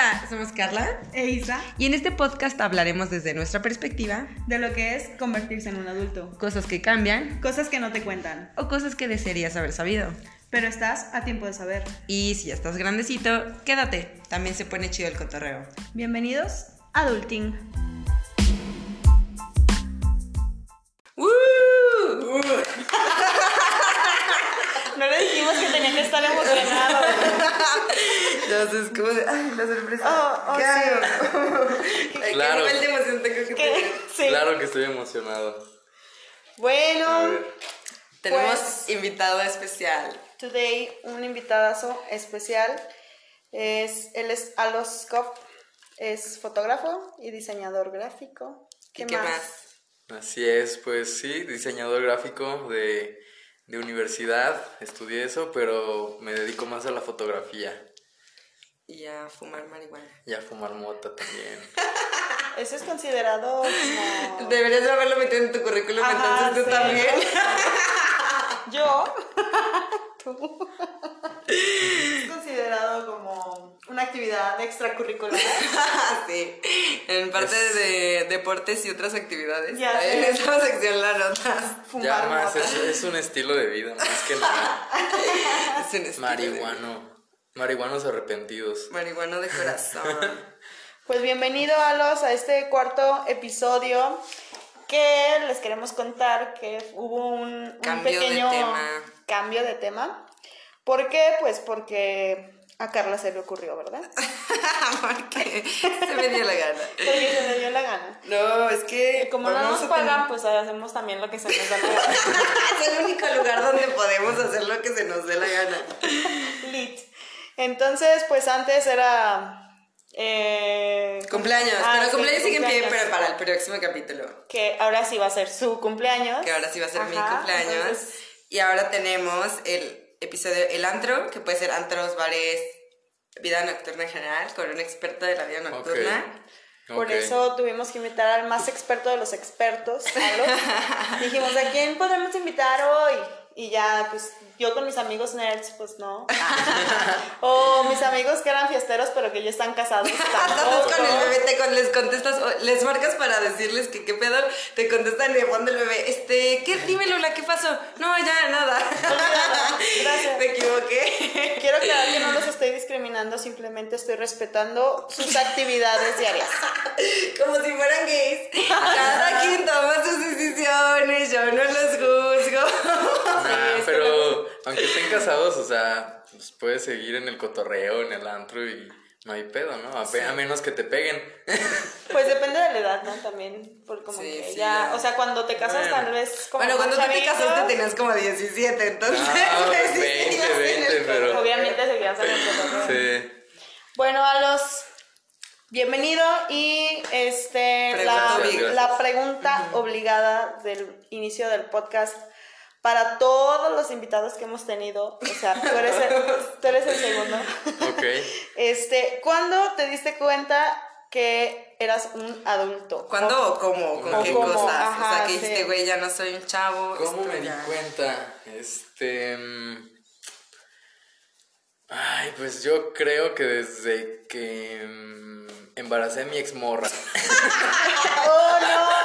Hola, somos Carla e Isa y en este podcast hablaremos desde nuestra perspectiva de lo que es convertirse en un adulto, cosas que cambian cosas que no te cuentan o cosas que desearías haber sabido. Pero estás a tiempo de saber. Y si ya estás grandecito, quédate, también se pone chido el cotorreo. Bienvenidos a Adulting. Ay, la sorpresa. Oh, oh, ¿Qué sí. Ay, Claro. ¿Qué nivel de emoción tengo que ¿Qué? tener? Sí. Claro que estoy emocionado. Bueno, ver. Tenemos Pues- invitado especial. today un invitadazo especial. Es, él es Alos Kopp, es fotógrafo y diseñador gráfico. ¿Y qué más? Así es, pues sí, diseñador gráfico de, de universidad, estudié eso, pero me dedico más a la fotografía Y a fumar marihuana. y a fumar mota también. Eso es considerado como... Deberías de haberlo metido en tu currículum, Ajá, entonces tú sí. también. Yo. Tú. Es considerado como una actividad extracurricular. sí, en parte de deportes y otras actividades. Ya en esta sección la notas. Fumar ya más, mota. es, es un estilo de vida, más que nada. Es un estilo de- Marihuano. Marihuanos arrepentidos. Marihuano de corazón. Pues bienvenido a los a este cuarto episodio que les queremos contar que hubo un, un Cambio de pequeño tema. cambio de tema. ¿Por qué? Pues porque a Carla se le ocurrió, ¿verdad? Porque se me dio la gana. Porque se le dio la gana. No, es que. Y como no nos tener- pagan, pues hacemos también lo que se nos da la gana. es el único lugar donde podemos hacer lo que se nos dé la gana. Lit. Entonces, pues antes era. eh, Cumpleaños. Ah, pero sí, cumpleaños sigue en pie, pero para el próximo capítulo. Que ahora sí va a ser su cumpleaños. Que ahora sí va a ser mi cumpleaños. entonces, Y ahora tenemos el episodio El Antro, que puede ser antros, bares, vida nocturna en general, con un experto de la vida nocturna. Por eso tuvimos que invitar al más experto de los expertos. Dijimos, ¿a quién podemos invitar hoy? Y ya, pues, yo con mis amigos nerds, pues no. o mis amigos que eran fiesteros, pero que ya están casados. Entonces tampoco. con el bebé te con- les contestas, les marcas para decirles que qué pedo, te contestan de fondo el bebé, este, ¿qué? Dime Lola, ¿qué pasó? No, ya, nada. Gracias. Me equivoqué. Quiero aclarar que no los estoy discriminando, simplemente estoy respetando sus actividades diarias. Como si fueran gays. Cada quien toma sus decisiones, yo no los juzgo. Nah, pero aunque estén casados, o sea, pues puedes seguir en el cotorreo, en el antro y no hay pedo, ¿no? A, menos que te peguen. Pues depende de la edad, ¿no? También, por como Sí, que sí, ya, ya. o sea, cuando te casas Bueno. tal vez como Bueno, cuando tú te casaste tenías como 17, entonces. Ah, pues, sí 20, seguías en el 20, pero-. Obviamente seguías en el cotorreo. Sí. Bueno, a los bienvenido y este Pregunta la, obligada. la pregunta obligada del inicio del podcast para todos los invitados que hemos tenido, o sea, tú eres el, tú eres el segundo. Ok. Este, ¿cuándo te diste cuenta que eras un adulto? ¿Cuándo o cómo? ¿Con O qué cómo, cosas? o sea, que sí. dijiste, güey, ya no soy un chavo. ¿Cómo me di cuenta? Este. mm, Ay, pues yo creo que desde que mm, embaracé a mi exmorra. ¡Oh, no!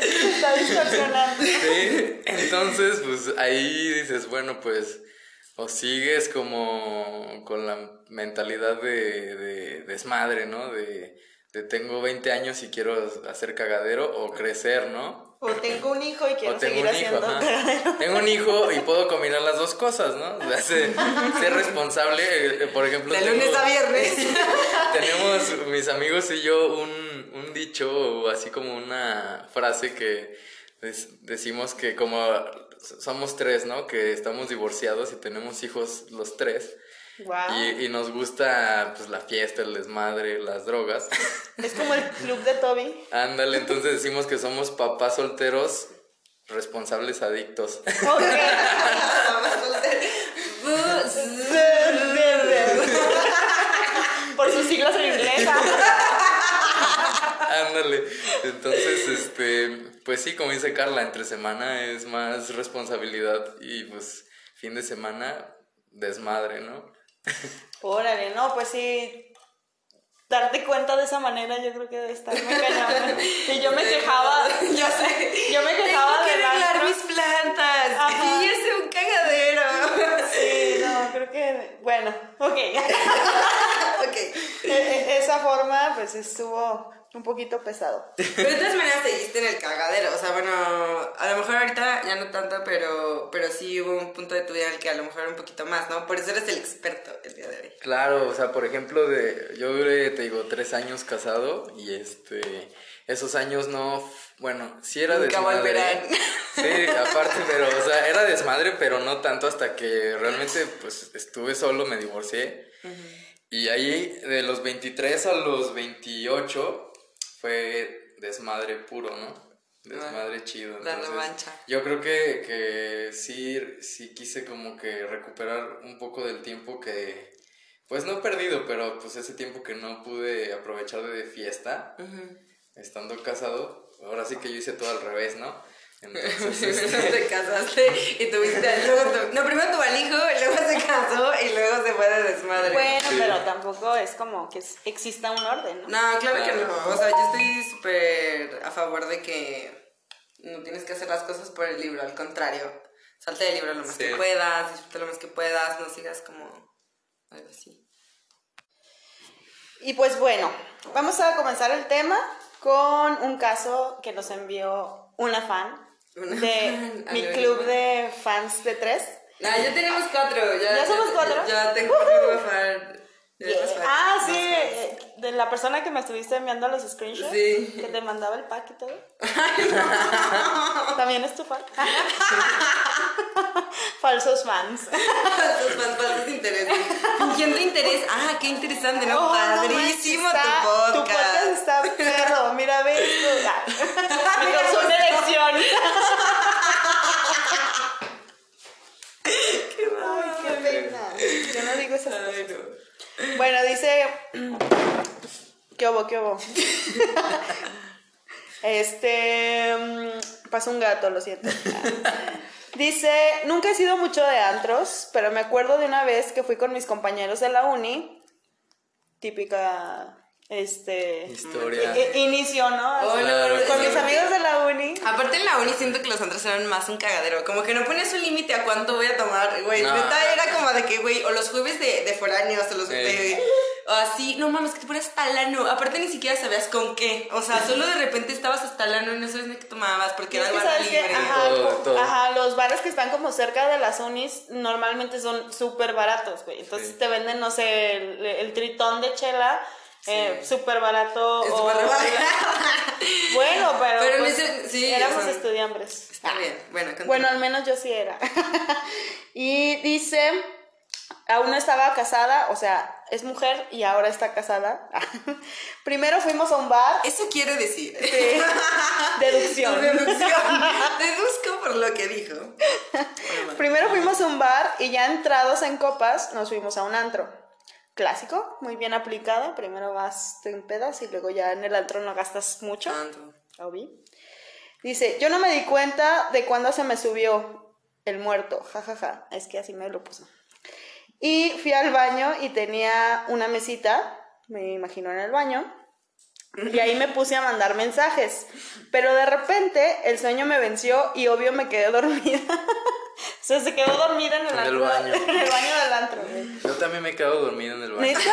Se está distorsionando. Sí, entonces, pues ahí dices, bueno, pues, o sigues como con la mentalidad de, de desmadre, ¿no? De, de tengo 20 años y quiero hacer cagadero o crecer, ¿no? O tengo un hijo y quiero o tengo seguir un hijo, haciendo ajá. cagadero. Tengo un hijo y puedo combinar las dos cosas, ¿no? O sea, ser, ser responsable, eh, por ejemplo. De tengo- lunes a viernes. tenemos mis amigos y yo un, un dicho o así como una frase que decimos que como somos tres, ¿no? Que estamos divorciados y tenemos hijos los tres. Guau. Y, y nos gusta pues la fiesta, el desmadre, las drogas. Es como el club de Toby. Ándale, entonces decimos que somos papás solteros responsables adictos. Ok. Por sus siglas en inglés. Ándale. Entonces, este, pues sí, como dice Carla, entre semana es más responsabilidad y pues fin de semana desmadre, ¿no? Órale, no, pues sí. darte cuenta de esa manera, yo creo que debe estar muy cañón. Y yo me quejaba, ya sé. yo me quejaba Tengo que del arreglar mis plantas. Ajá. Y es un cagadero. Sí, no, creo que, bueno, ok. ok. E- e- Esa forma, pues estuvo un poquito pesado. Pero de todas maneras seguiste en el cagadero. O sea, bueno, a lo mejor ahorita ya no tanto, pero, pero sí hubo un punto de tu vida en el que a lo mejor un poquito más, ¿no? Por eso eres el experto el día de hoy. Claro, o sea, por ejemplo, de, yo duré, te digo, tres años casado y este, esos años no, bueno, sí era Nunca desmadre. volverán. Sí, aparte, pero, o sea, era desmadre, pero no tanto hasta que realmente, pues, estuve solo, me divorcié. Y ahí, de los 23 a los 28, fue desmadre puro, ¿no? Desmadre chido. La entonces, revancha. Yo creo que, que sí, sí quise como que recuperar un poco del tiempo que, pues no he perdido, pero pues ese tiempo que no pude aprovechar de fiesta, estando casado, ahora sí que yo hice todo al revés, ¿no? Entonces, este, te casaste y tuviste. Luego tu- no, primero tuvo al hijo, y luego se casó y luego se fue de desmadre. Bueno, Sí. pero tampoco es como que exista un orden, ¿no? No, claro, que no. O sea, yo estoy súper a favor de que no tienes que hacer las cosas por el libro, al contrario. Salte del libro lo más Sí. que puedas, disfruta lo más que puedas, no sigas como algo así. Y pues bueno, vamos a comenzar el tema con un caso que nos envió una fan Una de fan, mi club de fans de tres. Ah, ya tenemos cuatro. ¿Ya, ¿Ya somos cuatro? Ya tengo un fan. Ya Yeah. eres fan. Ah, sí, eh, de la persona que me estuviste enviando los screenshots. Sí. Que te mandaba el pack y todo. También es tu fan. Falsos fans. Falsos fans, falsos intereses. Fingiendo interés. Ah, qué interesante, ¿no? Oh, no Padrísimo manches, está- tu podcast. Tu podcast está perro. Mira, ve esto. Me causó una elección. Qué Ay, qué pena. Yo no digo esas cosas. Ay, no. Bueno, dice. ¿Qué hubo? ¿Qué hubo? Este. mm, Pasó un gato, lo siento. Dice: Nunca he sido mucho de antros, pero me acuerdo de una vez que fui con mis compañeros de la uni. Típica. Este. historia. i- Inicio, ¿no? Oh, Claro, con mis amigos de la uni. Aparte en la uni siento que los antros eran más un cagadero. Como que no ponías un límite a cuánto voy a tomar, güey. No. Neta era como de que, güey, o los jueves de, de foráneos, o los Eh. de... O así, no mames, que te ponías hasta el ano. Aparte ni siquiera sabías con qué. O sea, solo de repente estabas hasta el ano y no sabes ni qué tomabas porque era que, libre. ajá, Todo, co- todo. ajá, los bares que están como cerca de las unis normalmente son súper baratos, güey. Entonces Sí. te venden, no sé, el, el tritón de chela eh, súper barato. Es o- barra- Bueno, pero, Pero pues, ese- sí, éramos o sea, estudiambres. Está bien, bueno, continúa. Bueno, al menos yo sí era. y dice, aún no estaba casada, o sea, es mujer y ahora está casada. Primero fuimos a un bar. Eso quiere decir. Sí. Deducción. Deducción. Deduzco por lo que dijo. Primero fuimos a un bar y ya entrados en copas nos fuimos a un antro. Clásico, muy bien aplicada. Primero vas te empedas y luego ya en el antro no gastas mucho. Tanto. Obvio. Dice, yo no me di cuenta de cuándo se me subió el muerto. Ja, ja, ja. Es que así me lo puso. Y fui al baño y tenía una mesita, me imagino en el baño. Y ahí me puse a mandar mensajes. Pero de repente el sueño me venció y obvio me quedé dormida. o sea, se quedó dormida en el, En el antro- baño. En el baño del antro. güey. Yo también me quedo dormido en el baño. ¿Neta?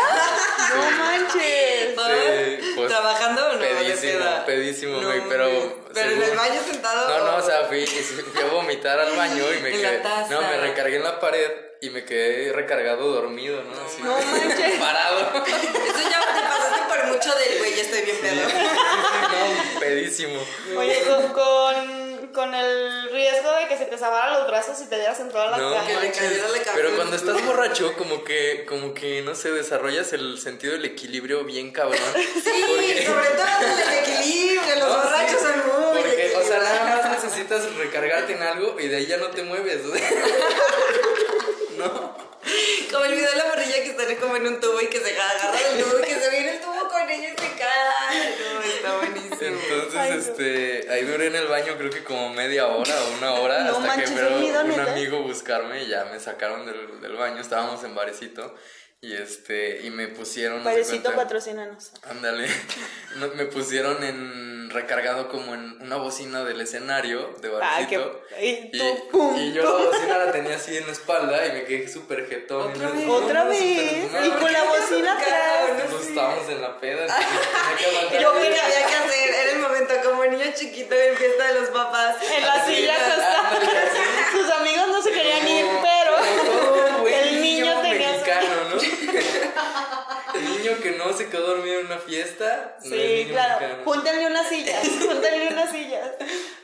No manches. Sí, pues, ¿Trabajando o no? pedísimo, pedísimo, No, güey, pero. Pero en según- el baño sentado. No, no, o sea, fui, fui a vomitar al baño y me En la quedé. taza. No, me recargué en la pared y me quedé recargado dormido, ¿no? Así, No manches. Parado. Eso ya te pasaste por mucho del güey, ya estoy bien pedo. no, pedísimo. Oye, con, con, con el riesgo de que se te zabaran los brazos y te dieras en toda la No, cara. Que le cayera la cabeza. Pero cuando estás borracho, como que, como que, no sé, desarrollas el sentido del equilibrio bien cabrón. Sí, Porque- sobre todo el equilibrio, los No, borrachos sí, son muy Porque, o sea, nada más necesitas recargarte en algo y de ahí ya no te mueves. no. Como el video de la morrilla que está como en un tubo y que se agarra del tubo y que se viene el tubo con ella y se cae. No, está buenísimo. Entonces, Ay, no. este, ahí duré en el baño creo que como media hora o una hora No hasta manches, que un neta. amigo buscarme y ya me sacaron del, del baño, estábamos en barecito Y este, y me pusieron. no sé Parecito patrocínanos. Ándale. No, me pusieron en recargado como en una bocina del escenario de Ay, barcito. qué- y y, y yo la bocina la tenía así en la espalda y me quedé súper jetón. Otra Y vez. no, Otra no, vez. súper Y con la bocina atrás. Estábamos en la peda. que aguantar. Yo vi que había que hacer, era el momento como niño chiquito en fiesta de los papás. En la silla así. Sus amigos niño que no se quedó dormido en una fiesta. no es Sí, niño claro. mexicano. Júntenle unas sillas, júntenle unas sillas.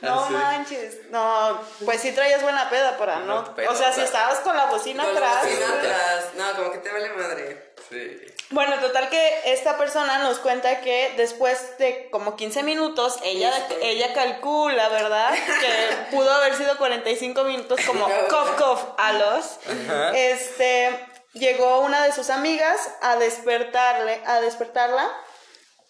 No Ah, sí. manches. No, pues sí traías buena peda para no. Peda, O sea, si sea. estabas con la bocina Con la atrás. bocina atrás. No, como que te vale madre. Sí. Bueno, total que esta persona nos cuenta que después de como 15 minutos, ella, ella calcula, ¿verdad? Que pudo haber sido 45 minutos como cof cof a los. Este, llegó una de sus amigas a despertarle, a despertarla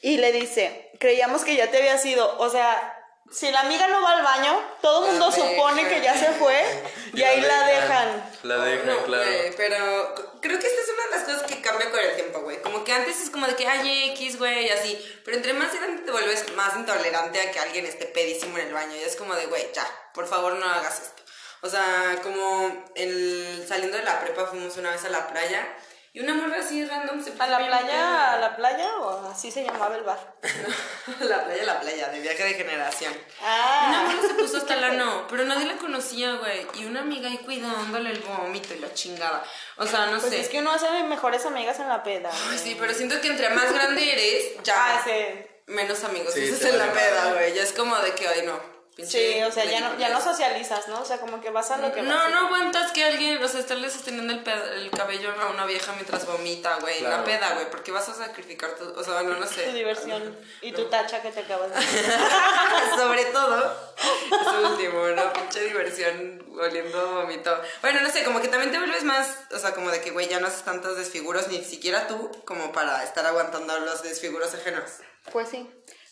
y le dice, creíamos que ya te había sido, o sea, si la amiga no va al baño, todo el mundo La supone que ya se fue y, ahí la dejan. La dejan, No, claro. pero creo que esta es una de las cosas que cambia con el tiempo, güey. Como que antes es como de que, ay, X, güey, y así. Pero entre más grande te vuelves más intolerante a que alguien esté pedísimo en el baño. Y es como de, güey, ya, por favor no hagas esto. O sea, como el, saliendo de la prepa fuimos una vez a la playa y una morra así random se ¿A la puso bien playa, a la playa o así se llamaba el bar? la playa, la playa, de viaje de generación. Ah. Una morra se puso hasta la no, pero nadie la conocía, güey. Y una amiga ahí cuidándole el vómito y la chingada. O sea, no Pues sé. es que uno hace mejores amigas en la peda. Ay, sí, pero siento que entre más grande eres, ya Ah, sí. menos amigos Sí, haces en la peda, güey. Ya es como de que, ay, no. Pinche Sí, o sea, ya no, ya no socializas, ¿no? O sea, como que vas a lo que No, vas. no aguantas que alguien, o sea, estarle sosteniendo el, pe- el cabello a una vieja mientras vomita, güey, en la Claro. peda, güey, porque vas a sacrificar tu, o sea, no, no Tu sé. diversión y tu tacha que te acabas de Sobre todo, eso último, ¿no? Pinche diversión oliendo vomito. Bueno, no sé, como que también te vuelves más, o sea, como de que, güey, ya no haces tantos desfiguros, ni siquiera tú, como para estar aguantando los desfiguros ajenos. Pues sí.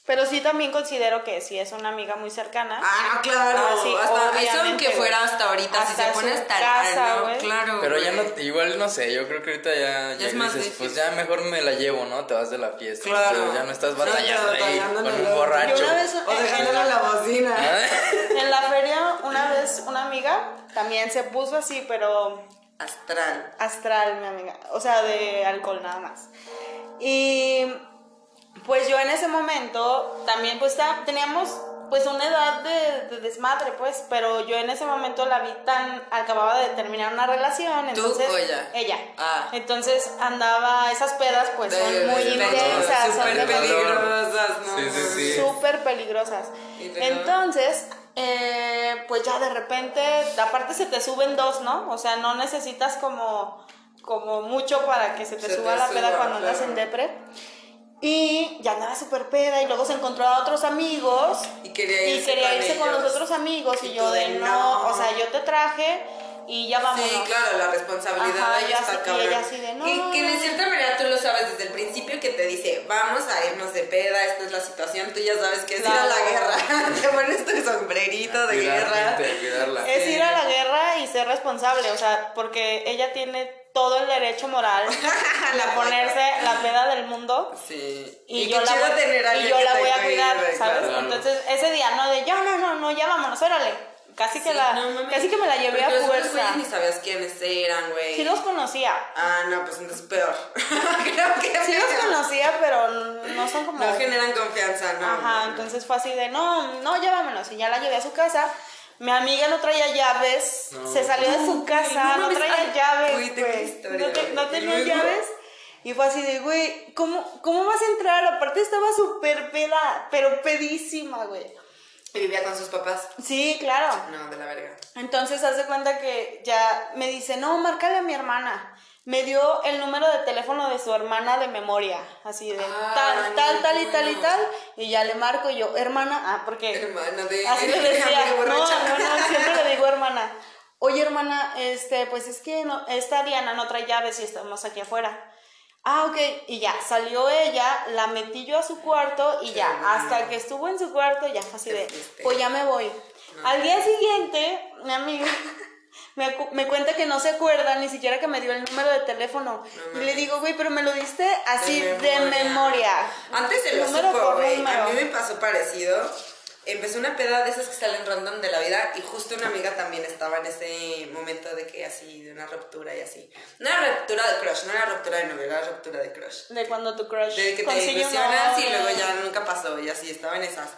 Pero sí también considero que si es una amiga muy cercana. Ah, claro. Ah, sí, hasta, eso aunque fuera hasta ahorita, si se pone hasta casa, no, güey. claro. Pero ya no, igual no sé, yo creo que ahorita ya, Ya ya es más dices, pues ya mejor me la llevo, ¿no? Te vas de la fiesta. Claro. Pero ya no estás batallando ya ahí con un borracho. Yo una vez O dejándole la bocina. ¿Ah? En la feria, una vez, una amiga también se puso así, pero Astral. astral, mi amiga. O sea, de alcohol nada más. Y pues yo en ese momento también pues teníamos pues una edad de, de desmadre pues, pero yo en ese momento la vi tan, acababa de terminar una relación, ¿Tú entonces... o ella? Ella. Ah. Entonces andaba, esas pedas pues De- son muy de- intensas, son Súper peligrosas, ¿no? Sí, sí, sí. súper peligrosas. Entonces, eh, pues ya de repente, aparte se te suben dos, ¿no? O sea, no necesitas como, como mucho para que se te Se suba te la peda cuando andas claro. en depre. Y ya andaba súper peda y luego se encontró a otros amigos Y quería y irse quería con irse con ellos. los otros amigos y, Y yo de de, no, no. o sea, yo te traje y ya vámonos. Sí, claro, la responsabilidad Ajá, yo está así- y ella así de, no. Que, que de cierta manera tú lo sabes desde el principio que te dice, vamos a irnos de peda, esta es la situación, tú ya sabes que es ir a la guerra. te pones tu sombrerito de guerra. gente. Es ir a la guerra y ser responsable, o sea, porque ella tiene todo el derecho moral La de ponerse la peda del mundo Sí. y, yo la voy, tener a y yo la voy a cuidar, ¿sabes? claro. Entonces ese día no de ya no no no ya vámonos, órale. Casi que la no casi que me la llevé Porque a fuerza. ni sabías quiénes eran, güey. Sí los conocía. Ah, no, pues entonces peor. Creo que Sí los conocía, pero no son como No generan confianza, no. Ajá, entonces fue así de, no, no, ya vámonos. Y ya la llevé a su casa. Mi amiga no traía llaves, No. se salió de su casa, no traía ay, llaves, güey, No, te- no ¿Y tenía luego? llaves. Y fue así de, güey, ¿cómo, ¿cómo vas a entrar? Aparte estaba súper peda, pero pedísima, güey. Y vivía con sus papás. Sí, claro. No, de la verga. Entonces hace cuenta que ya me dice, no, márcale a mi hermana. Me dio el número de teléfono de su hermana de memoria, así de Ah, tal, tal, tal y bueno. tal y tal. Y ya le marco y yo, hermana, ah, porque Hermana de. así le decía, no, no, no, siempre le digo hermana. Oye, hermana, este, pues es que no, esta Diana no trae llaves y estamos aquí afuera. Ah, ok, y ya, salió ella, la metí yo a su cuarto y ya, hasta que estuvo en su cuarto, ya fue así de, pues ya me voy. Al día siguiente, mi amiga me, cuenta que no se acuerda ni siquiera que me dio el número de teléfono. y le digo, güey, pero me lo diste así de memoria. Antes se lo Número supo, por güey. A mí me pasó parecido. Empezó una peda de esas que salen random de la vida y justo una amiga también estaba en ese momento de que así, de una ruptura y así. No era ruptura de crush, no era ruptura de novio, era ruptura de crush. De cuando tu crush De que te ilusionas y luego ya nunca pasó y así, estaba en esas.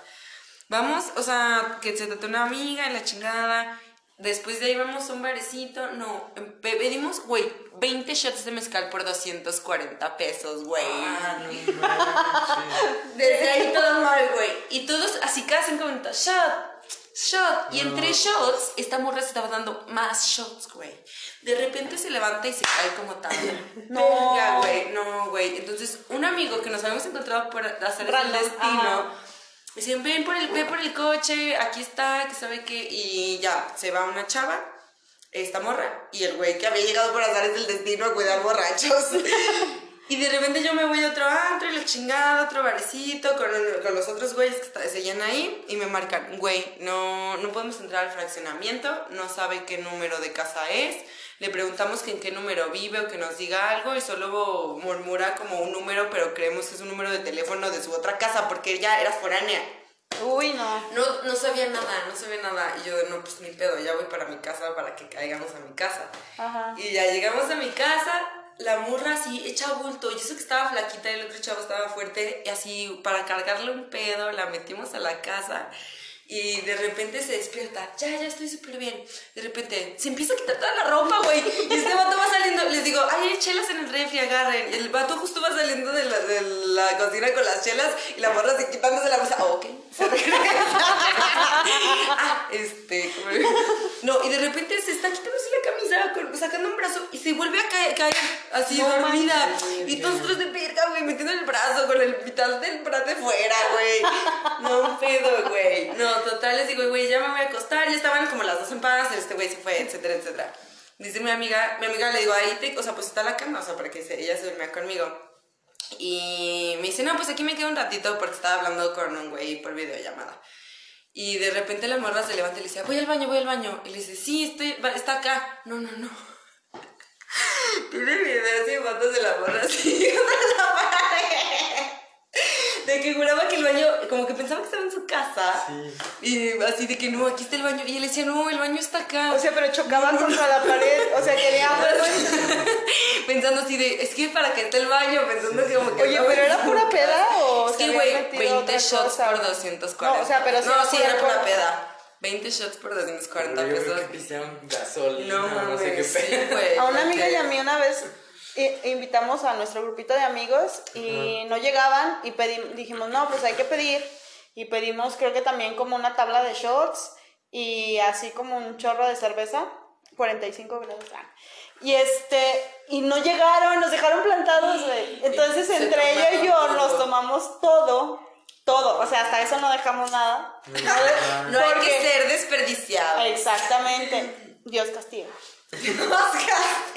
Vamos, o sea, que se trató una amiga y la chingada. Después de ahí vamos a un barecito. No, em- pe- pedimos, güey, 20 shots de mezcal por 240 pesos, güey. Ah, no. Desde ahí todo mal, güey. Y todos así cada cinco minutos, shot, shot. Y entre shots, esta morra se estaba dando más shots, güey. De repente se levanta y se cae como tabla. No. Güey. No, güey. Entonces, un amigo que nos habíamos encontrado por hacer el destino. ajá. Dice, ven por el, ve por el coche, aquí está, que sabe qué. Y ya, se va una chava, esta morra, y el güey que había llegado por azares del destino a cuidar borrachos. y de repente yo me voy a otro antro y la chingada, otro barecito, con, con los otros güeyes que está- seguían ahí, y me marcan, güey, no, no podemos entrar al fraccionamiento, no sabe qué número de casa es. Le preguntamos que en qué número vive o que nos diga algo y solo murmura como un número, pero creemos que es un número de teléfono de su otra casa porque ella era foránea. Uy, no. No, no sabía nada, no sabía nada. Y yo, no, pues ni pedo, ya voy para mi casa para que caigamos a mi casa. Ajá. Y ya llegamos a mi casa, la morra así, hecha bulto. Yo sé que estaba flaquita y el otro chavo estaba fuerte. Y así, para cargarle un pedo, la metimos a la casa. Y de repente se despierta, ya, ya estoy súper bien. De repente se empieza a quitar toda la ropa, güey. Y este vato va saliendo, les digo, ay, hay chelas en el refri, agarren. El vato justo va saliendo de la, de la cocina con las chelas y la morra se quitándose la blusa. ok, se regresa. ah, este, No, y de repente se está quitándose la camisa, sacando un brazo y se vuelve a caer, caer así No dormida. Y nosotros de verga, güey, metiendo el brazo con el mitad del brazo fuera, güey. No, un pedo, güey. No, total, les digo, güey, ya me voy a acostar. Ya estaban como las dos en paz, este güey se fue, etcétera, etcétera. Dice mi amiga, mi amiga le digo, ahí te, o sea, pues está la cama, o sea, para que se- ella se duerma conmigo. Y me dice, no, pues aquí me quedo un ratito porque estaba hablando con un güey por videollamada. Y de repente la morra se levanta y le dice, voy al baño, voy al baño. Y le dice, sí, estoy, está acá. No, no, no. Tiene videos y fotos de la morra así. De que juraba que el baño, como que pensaba que estaba en su casa. Y así de que no, aquí está el baño. Y él decía, no, el baño está acá. O sea, pero chocaban contra la pared. O sea, quería pensando así de, es que para que esté el baño, pensando que como que. Oye, pero era pura peda o Es que, güey, metido 20 otra shots cosa? por 240. No, o sea, pero sí No, era sí, pura era pura peda. 20 shots por 240 Pero yo pesos. que gasolina, No, no, sé qué sí, pedo. güey. A una amiga y a mí una vez i- invitamos a nuestro grupito de amigos y no llegaban y pedimos, dijimos, no, pues hay que pedir. Y pedimos creo que también como una tabla de shots y así como un chorro de cerveza, 45 grados. ah. Y este, y no llegaron, nos dejaron plantados, güey. Entonces Se entre ella y yo nos tomamos todo, todo. O sea, hasta eso no dejamos nada. No hay Porque- que ser desperdiciado. Exactamente. Dios castiga. Oscar,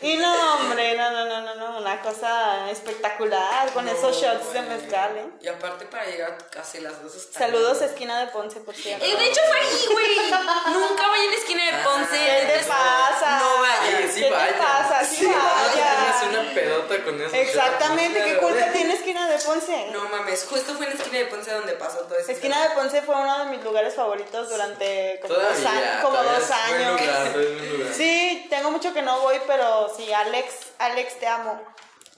Y no, hombre, no, no, no, no, no, una cosa espectacular con esos shots de güey. mezcal, ¿eh? Y aparte para llegar casi las dos está Saludos a Esquina de Ponce, por cierto. Eh, de hecho fue ahí, güey. Nunca vayan a la esquina de Ponce. ¿Qué te pasa? No vayan. Sí ¿Qué te pasa? Sí Tienes vaya. una pedota con eso. Exactamente, ¿qué culpa tiene Esquina de Ponce? No mames, justo fue en la esquina de Ponce donde pasó todo eso. Esquina de Ponce fue uno de mis lugares favoritos durante como dos años. Como dos años. lugar. Sí, tengo mucho que no voy, pero sí, Alex, Alex te amo.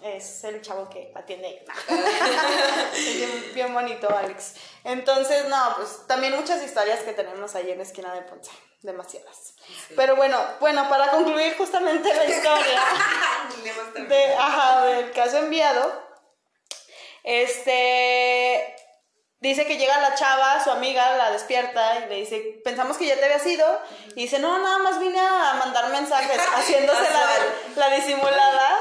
Es el chavo que atiende ahí. Es bien, bien bonito, Alex. Entonces, no, pues también muchas historias que tenemos ahí en esquina de Ponce. Demasiadas. Pero bueno, bueno, para concluir justamente la historia de, ajá, del caso enviado, este dice que llega la chava, su amiga, la despierta y le dice, pensamos que ya te habías ido. Y dice, no, nada más vine a mandar mensajes, haciéndose la, la disimulada.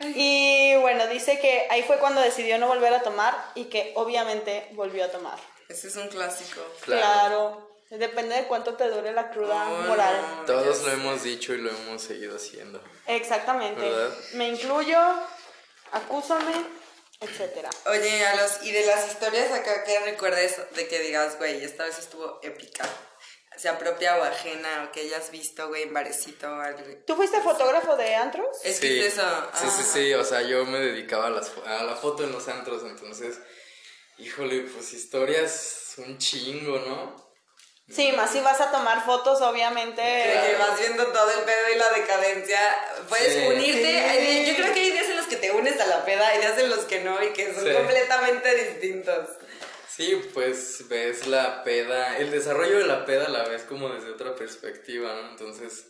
Y bueno, dice que ahí fue cuando decidió no volver a tomar y que obviamente volvió a tomar. Ese es un clásico. Claro. Claro. Depende de cuánto te dure la cruda No, moral. no. Todos lo hemos dicho y lo hemos seguido haciendo. Exactamente. ¿Verdad? Me incluyo, acúsame, etcétera. Oye, a los, y de las historias acá, ¿qué recuerdes de que digas, güey, esta vez estuvo épica? sea propia o ajena o que hayas visto, güey, en barecito o algo. ¿Tú fuiste fotógrafo de antros? Es que es eso. Sí, sí, sí, o sea, yo me dedicaba a, las, a la foto en los antros, entonces, híjole, pues historias un chingo, ¿no? Sí, más si vas a tomar fotos, obviamente. Que vas viendo todo el pedo y la decadencia. Puedes Sí. unirte. Sí. hay- Yo creo que hay días en los que te unes a la peda y días en los que no y que son Sí. completamente distintos. Sí, pues ves la peda, el desarrollo de la peda la ves como desde otra perspectiva, ¿no? Entonces,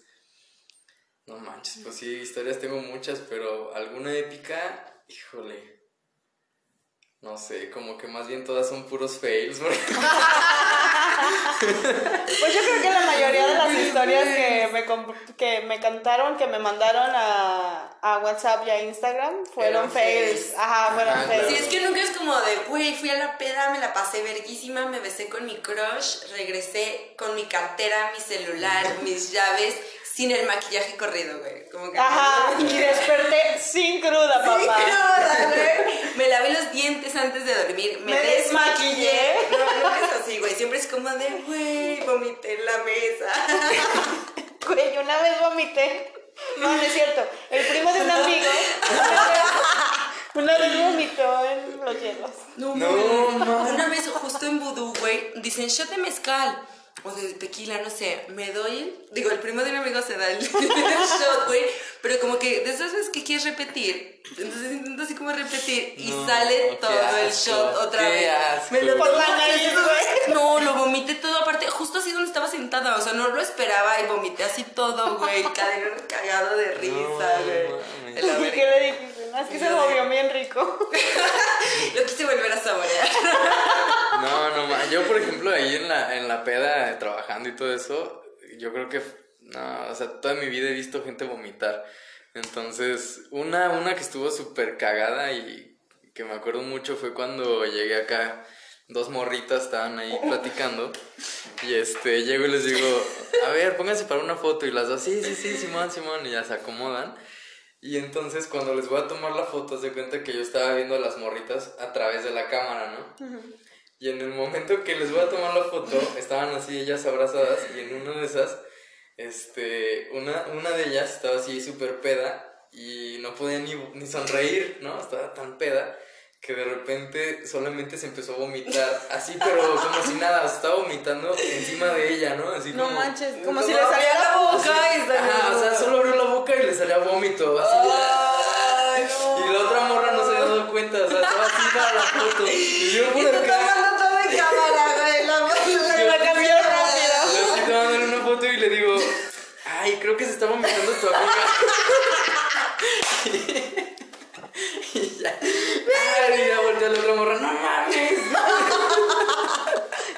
no manches, pues sí, historias tengo muchas, pero alguna épica, híjole, no sé, como que más bien todas son puros fails, porque- Pues yo creo que la mayoría de las historias que me, comp- que me cantaron, que me mandaron a, a WhatsApp y a Instagram, fueron fails. fails. Ajá, fueron fails. Sí, es que nunca es como de, güey, fui a la peda, me la pasé verguísima, me besé con mi crush, regresé con mi cartera, mi celular, mis llaves, sin el maquillaje corrido, güey. Como que Ajá, y desperté sin cruda, papá. cruda, güey. Me lavé los dientes antes de dormir. Me, Me desmaquillé. desmaquillé. No, no es así, güey. Siempre es como de, güey, vomité en la mesa. Güey, yo una vez vomité. No, no es cierto. El primo de un amigo una vez vomitó en los hielos. No, No. Una vez, justo en Vudú, güey, dicen shot de mezcal. O de tequila, no sé, me doy el... Digo, el primo de un amigo se da el, shot, güey. Pero como que de esas veces que quieres repetir, entonces intento así como repetir y No, sale todo el shot otra qué vez. asco. Me lo Por la nariz, güey. No, lo vomité todo aparte, justo así donde estaba sentada, o sea, no lo esperaba y vomité así todo, güey, cagado de risa, No, güey. ¿Y verga. qué le dijiste? No, es que se movió bien rico. Lo quise volver a saborear. No, no, ma- yo por ejemplo ahí en la, en la peda trabajando y todo eso, yo creo que, no, o sea, toda mi vida he visto gente vomitar. Entonces, una, una que estuvo súper cagada y que me acuerdo mucho fue cuando llegué acá, dos morritas estaban ahí platicando y este, llego y les digo, a ver, pónganse para una foto y las dos, sí, sí, sí, Simón, Simón, y ya se acomodan. Y entonces cuando les voy a tomar la foto, se cuenta que yo estaba viendo a las morritas a través de la cámara, ¿no? Y en el momento que les voy a tomar la foto, estaban así ellas abrazadas y en una de esas, este, una, una de ellas estaba así súper peda y no podía ni, ni sonreír, ¿no? Estaba tan peda que de repente solamente se empezó a vomitar, así pero como si nada, estaba vomitando encima de ella, ¿no? Así No como... manches, como si le salía la boca y Ajá, o sea, solo abrió la boca y le salía vómito, así. Ay, no. Y la otra morra no se había dado cuenta, o sea, estaba así para la foto. Y yo por acá... tomando todo cámara, güey. La Se la cambió rápido. Le estoy tomándole una foto y le digo, ay, creo que se está vomitando tu amiga. y ya. La otra morra, no mames.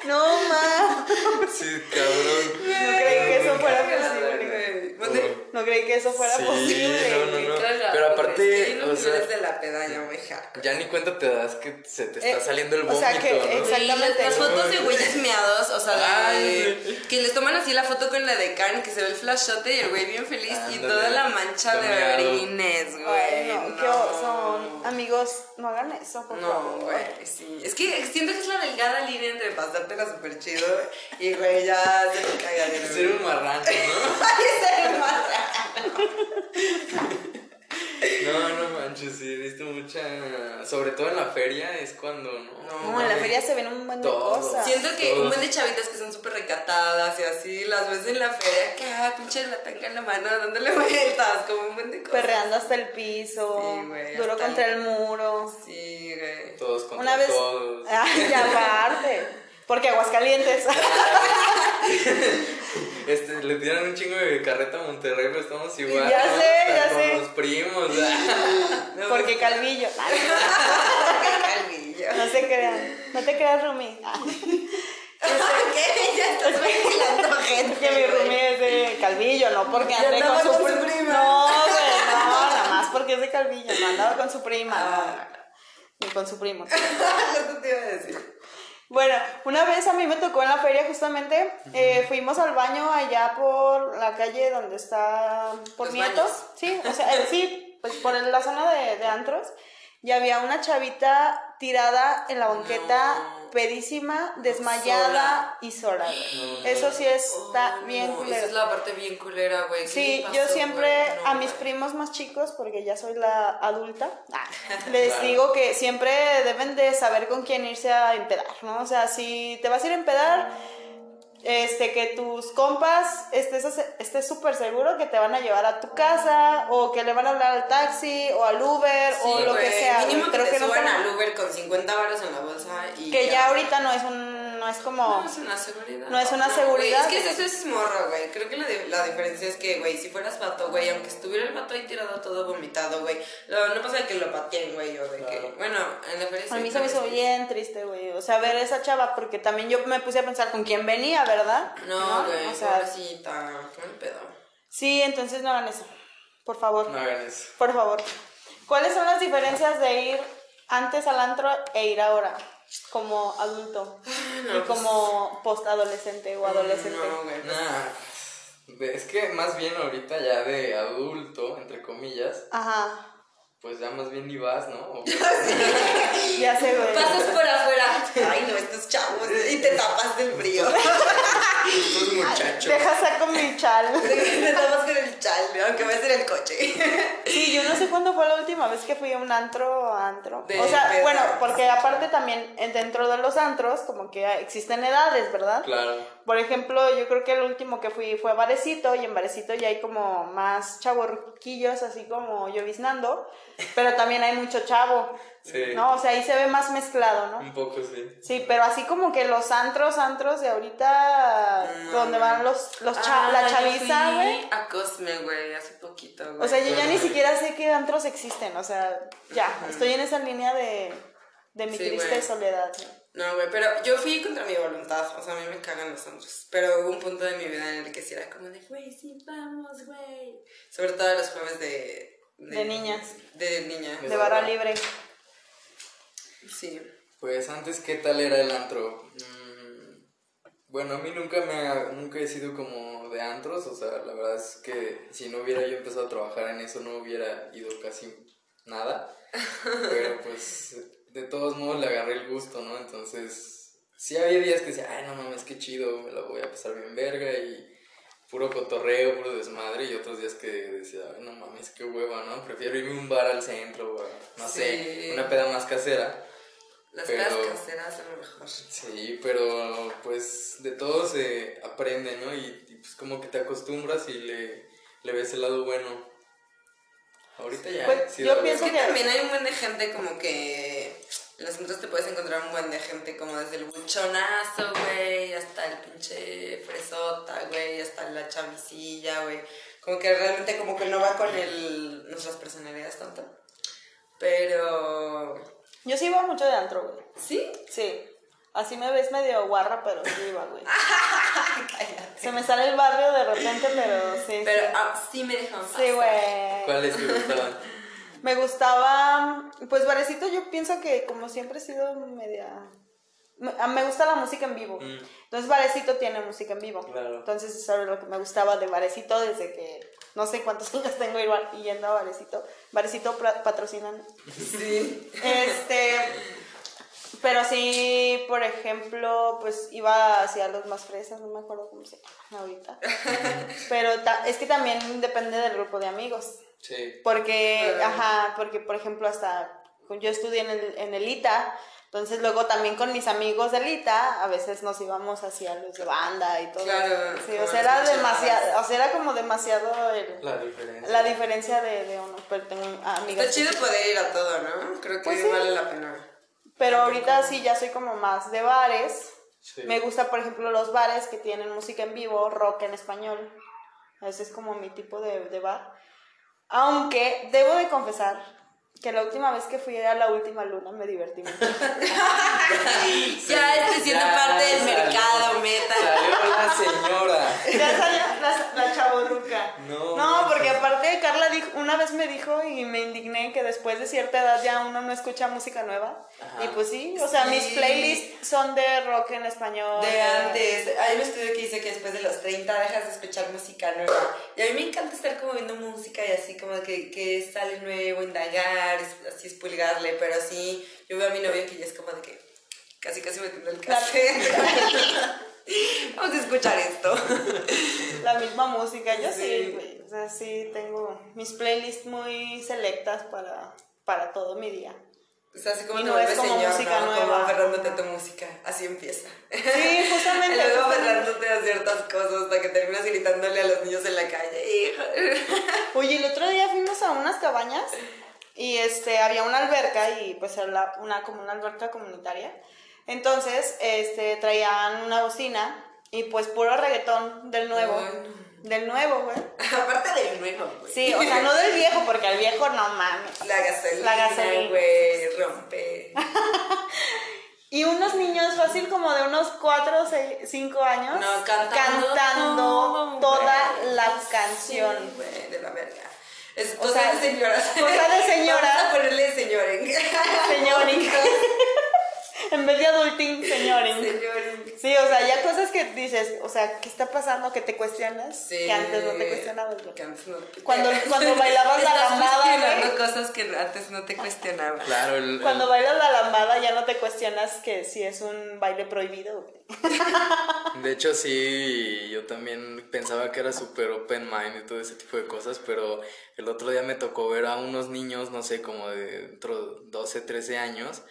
No, ma. Sí, cabrón. No creí que eso fuera posible. güey. ¿Dónde? No creí que eso fuera Sí, posible. no, no, no. Pero aparte, Sí, no o sea- eres de la peda, ya me jaco. Ya ni cuenta te das que se te está Eh, saliendo el o vómito, sea que, ¿no? Exactamente. Las fotos de güeyes meados, o sea, de, que les toman así la foto con la de Karen, que se ve el flashote y el güey bien feliz y toda la mancha de orines, güey. Ay, no, qué oso. Amigos, no hagan eso, por No, favor. güey, sí. Es que siento que es la delgada línea entre pasártela súper chido y, güey, ya se te caga de Ser un marrano, ¿no? Ay, ser marrano. No, no manches, sí, he visto mucha. Sobre todo en la feria es cuando no. No, en la feria se ven un buen de cosas. Siento que un buen de chavitas que son súper recatadas y así, las ves en la feria, que ah, pinche la tanga en la mano dándole vueltas, como un buen de cosas. Perreando hasta el piso, Sí, güey, duro contra el- el muro. Sí, güey. Todos contra Una vez. todos. Ay, aparte. Porque Aguascalientes. Este, le tiran un chingo de carreta a Monterrey, pero estamos igual. Ya ¿no? sé, ya con sé. los primos. No, Porque Calvillo. Qué calvillo. No se crean. No te creas, Rumi. ¿Qué? Ya estás ventilando gente. Es que mi. Rumi es de Calvillo, no porque ande con con su prima. No, güey, no, nada más porque es de Calvillo. No andaba con su prima. Ah. Ni con su primo. Eso te iba a decir. Bueno, una vez a mí me tocó en la feria justamente, eh, fuimos al baño allá por la calle donde está, por Los Nietos, baños. sí, o sea, eh, sí, pues por la zona de, de antros, y había una chavita tirada en la banqueta, No. pedísima, desmayada y sola. Eso sí está Oh, bien no, culero. Esa es la parte bien culera, güey. ¿Qué Sí, pasó, yo siempre a mis primos más chicos, porque ya soy la adulta, ah, les Claro. digo que siempre deben de saber con quién irse a empedar, ¿no? O sea, si te vas a ir a empedar, este, que tus compas estés estés súper seguro que te van a llevar a tu casa, o que le van a hablar al taxi, o al Uber, o lo que sea. Mínimo que Creo te que no suban como- al Uber con 50 baros en la bolsa y que ya ahorita no es un, no es como... No es una seguridad. No es una seguridad. es que eso es morro, güey. Creo que la, la diferencia es que, güey, si fueras vato, güey, aunque estuviera el vato ahí tirado todo vomitado, güey, no pasa de que lo pateen, güey, o de que. Bueno, en la feria A mí se me hizo bien triste, güey. O sea, ver esa chava, porque también yo me puse a pensar con quién venía, ¿verdad? No, güey, O sea, pobrecita. Qué pedo. sí, entonces no hagan eso. Por favor, No hagan eso. por favor. ¿Cuáles son las diferencias de ir antes al antro e ir ahora? Como adulto. no, y como postadolescente o adolescente. No, güey. pues, Nah, es que más bien ahorita ya de adulto, entre comillas, Ajá. Pues ya más bien ni vas, ¿no? O- Ya sé, güey. Pasas por afuera. Ay, no, estos chavos. Y te tapas del frío. Estos muchachos. Deja saco mi chal. te tapas con el chal, aunque vayas en el coche. Sí, yo no sé cuándo fue la última vez que fui a un antro antro. De o sea, bueno, porque aparte también dentro de los antros como que existen edades, ¿verdad? Claro. Por ejemplo, yo creo que el último que fui fue a Varecito y en Varecito ya hay como más chavorquillos así como lloviznando, pero también hay mucho chavo, Sí. ¿no? O sea, ahí se ve más mezclado, ¿no? Un poco sí. Sí, pero así como que los antros, antros de ahorita, No, donde van los, los cha- Ah, la yo chaviza, fui güey. A Cosme, güey, hace poquito, güey. O sea, yo ya ni siquiera sé qué antros existen, o sea, ya, estoy en esa línea de, de mi Sí, triste soledad. ¿no? No, güey, pero yo fui contra mi voluntad. O sea, a mí me cagan los antros. Pero hubo un punto de mi vida en el que sí era como de, güey, sí, vamos, güey. Sobre todo los jueves de. De niñas. De niñas. De barra libre. Sí. Pues antes, ¿qué tal era el antro? Mm, bueno, a mí nunca me ha- nunca he sido como de antros, o sea, la verdad es que si no hubiera yo empezado a trabajar en eso no hubiera ido casi nada. Pero pues de todos modos le agarré el gusto, ¿no? Entonces, sí había días que decía, ay, no mames, qué chido, me la voy a pasar bien verga y puro cotorreo, puro desmadre, y otros días que decía, ay, no mames, qué hueva, ¿no? Prefiero irme a un bar al centro, o no Sí. sé, una peda más casera. Las Pero- pedas caseras son lo mejor. Sí, pero pues de todo se aprende, ¿no? Y, y, pues como que te acostumbras y le, le ves el lado bueno. Ahorita ya. Pues, sí, yo pienso que- también hay un buen de gente como que. En los centros te puedes encontrar un buen de gente como desde el buchonazo, güey, hasta el pinche fresota, güey, hasta la chavicilla, güey. Como que realmente como que no va con el, nuestras personalidades tanto. Pero... Yo sí iba mucho de antro, güey. ¿Sí? Sí. Así me ves medio guarra, pero sí iba, güey. Cállate. Se me sale el barrio de repente, pero sí. Pero sí. ah, sí me dejan Sí, güey. ¿Cuáles te gustaban? Me gustaba, pues Varecito yo pienso que como siempre he sido media... Me, a- me gusta la música en vivo. Mm. Entonces Varecito tiene música en vivo. Claro. Entonces eso era lo que me gustaba de Varecito desde que no sé cuántos años tengo igual yendo a Varecito. Varecito patrocinan. Sí. Este, pero sí, por ejemplo, pues iba hacia los más fresas, no me acuerdo cómo se llaman ahorita. Pero ta- es que también depende del grupo de amigos. Sí. Porque, ajá, porque por ejemplo hasta yo estudié en el, en el ITA, entonces luego también con mis amigos del ITA a veces nos íbamos hacia los de banda y todo. Claro, Sí, o sea, era demasiado, o sea, era como demasiado el- La diferencia. la diferencia de, de uno, pero tengo amigas Está chido que poder ir a todo, ¿no? Creo que Pues sí. vale la pena. Pero ahorita sí ya soy como más de bares. Sí. Me gusta, por ejemplo, los bares que tienen música en vivo, rock en español. Ese es como mi tipo de, de bar. Aunque debo de confesar que la última vez que fui a la última luna me divertí mucho. Ya estoy siendo Ya parte del salió. mercado, meta. Salió la señora. ya salió la, la chavorruca. ruca. No, No, porque aparte Carla dijo, una vez me dijo y me indigné que después de cierta edad ya uno no escucha música nueva. Ajá. Y pues sí, o sea, Sí. mis playlists son de rock en español. De antes, hay un estudio que dice que después de los 30 dejas de escuchar música nueva. Y a mí me encanta estar como viendo música y así como que, que sale nuevo, indagar, es- así expulgarle, pero así yo veo a mi novio que ya es como de que casi casi metiendo el café. Vamos a escuchar esto. La misma música, yo sí, Sí. O sea, sí tengo mis playlists muy selectas para, para todo mi día. O sea, así como Y no es como señor, música ¿no? Como nueva. aferrándote a tu música. Así empieza. Sí, justamente. Y luego aferrándote a ciertas cosas hasta que terminas gritándole a los niños en la calle. "Hijo". Oye, el otro día fuimos a unas cabañas y este había una alberca y pues era una como una alberca comunitaria. Entonces, este traían una bocina y pues puro reggaetón del nuevo. Del nuevo, güey. Aparte del nuevo, güey. Sí, o sea, no del viejo, porque al viejo no mames. La gasolina, La gasolina. güey, rompe. Y unos niños fácil como de unos 4 o 5 años No, cantando cantando toda la canción. Güey, de la verga. Es O cosa sea, de señoras. cosa de señora. Vamos a ponerle señoren. Señoring. en vez de adulting, señoring. Señoren. Sí, o sea, ya cosas que dices, o sea, ¿qué está pasando? Que te cuestionas, Sí. que antes no te cuestionabas. Que antes no. Cuando- cuando bailabas la lambada, cuestionando cosas que antes no te cuestionabas. Claro, el, Cuando bailas la lambada ya no te cuestionas que si es un baile prohibido. güey. De hecho, sí, yo también pensaba que era súper open mind y todo ese tipo de cosas, pero el otro día me tocó ver a unos niños, no sé, como de otro 12, 13 años,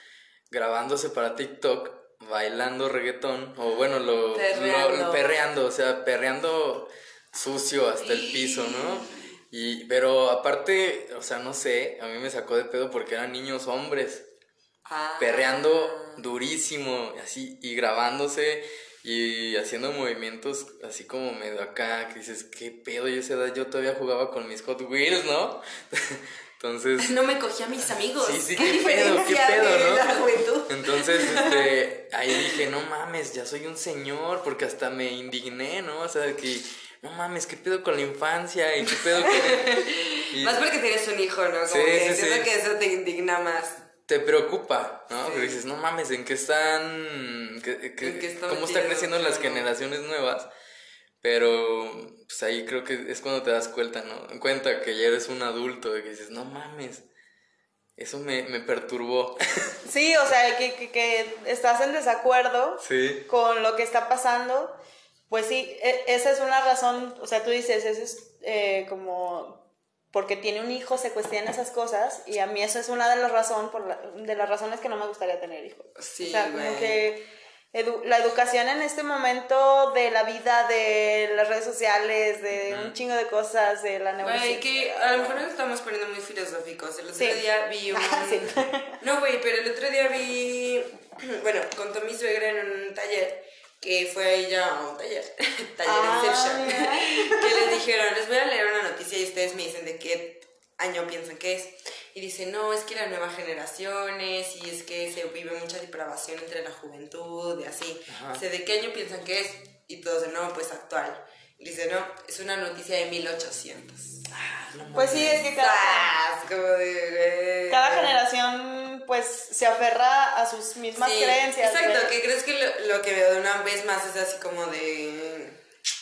grabándose para TikTok, bailando reggaetón, o bueno, lo, Perreando. lo- perreando, o sea, perreando sucio hasta el piso, ¿no? Y, pero aparte, o sea, no sé, a mí me sacó de pedo porque eran niños hombres Ah. perreando durísimo, así, y grabándose y haciendo movimientos así como medio acá, que dices, qué pedo, yo a esa edad yo todavía jugaba con mis Hot Wheels, ¿no? Entonces, No me cogí a mis amigos. Sí, sí, ¿Qué, qué pedo, qué pedo, ¿no? la juventud? entonces, este, ahí dije, no mames, ya soy un señor, porque hasta me indigné, ¿no? O sea, de que, no mames, qué pedo con la infancia y qué pedo con... y- Más porque tienes un hijo, ¿no? Como Sí, que sí, siento sí. que eso te indigna más. te preocupa, ¿no? Pero dices, no mames, ¿en qué están? qué- qué- ¿En qué está ¿Cómo están creciendo las generaciones nuevas? Pero pues ahí creo que es cuando te das cuenta, ¿no? Cuenta que ya eres un adulto, de que dices, no mames, eso me, me perturbó. Sí, o sea, que, que, que estás en desacuerdo sí. con lo que está pasando. Pues sí, e- esa es una razón, o sea, tú dices, eso es eh, como porque tiene un hijo, se cuestiona esas cosas y a mí eso es una de las, razón, por la- de las razones que no me gustaría tener hijos. Sí, o sea, como que edu- la educación en este momento de la vida, de las redes sociales, de un chingo de cosas, de la Güey, neurociencia. que a lo mejor nos estamos poniendo muy filosóficos. El otro Sí. día vi un... Sí. No, güey, pero el otro día vi... Bueno, contó mi suegra en un taller que fue ella a un taller, taller Ah, Inception, que les dijeron, les voy a leer una noticia y ustedes me dicen de qué año piensan que es. Y dice, no, es que las nuevas generaciones y es que se vive mucha depravación entre la juventud y así. Ajá. Dice, ¿de qué año piensan que es? Y todos, no, pues actual. Y dice, no, es una noticia de 1800. Pues sí, es que cada, ¡Sas! Como de, güey. cada generación pues se aferra a sus mismas Sí, creencias. Exacto, güey. que crees que lo, lo que veo de una vez más es así como de.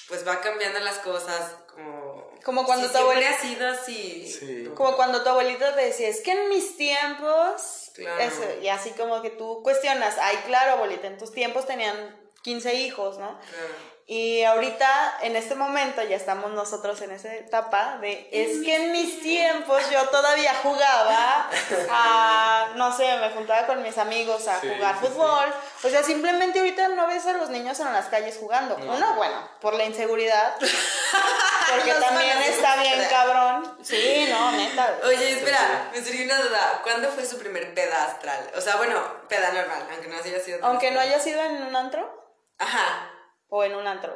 Pues va cambiando las cosas, como. Como cuando tu sido así. Como cuando tu abuelita te decía, es que en mis tiempos, Claro. eso, y así como que tú cuestionas, ay, claro, abuelita, en tus tiempos tenían 15 hijos, ¿no? Claro. Y ahorita, en este momento, ya estamos nosotros en esa etapa de, es que en mis tiempos yo todavía jugaba a, no sé, me juntaba con mis amigos a Sí, jugar sí, fútbol. O sea, simplemente ahorita no ves a los niños en las calles jugando. Uno, bueno, por la inseguridad, porque Los también está bien cabrón. Sí, no, neta. Oye, espera, me surgió una duda. ¿Cuándo fue su primer peda astral? O sea, bueno, peda normal, aunque no haya sido. Aunque no haya sido en un antro Ajá, o en un antro.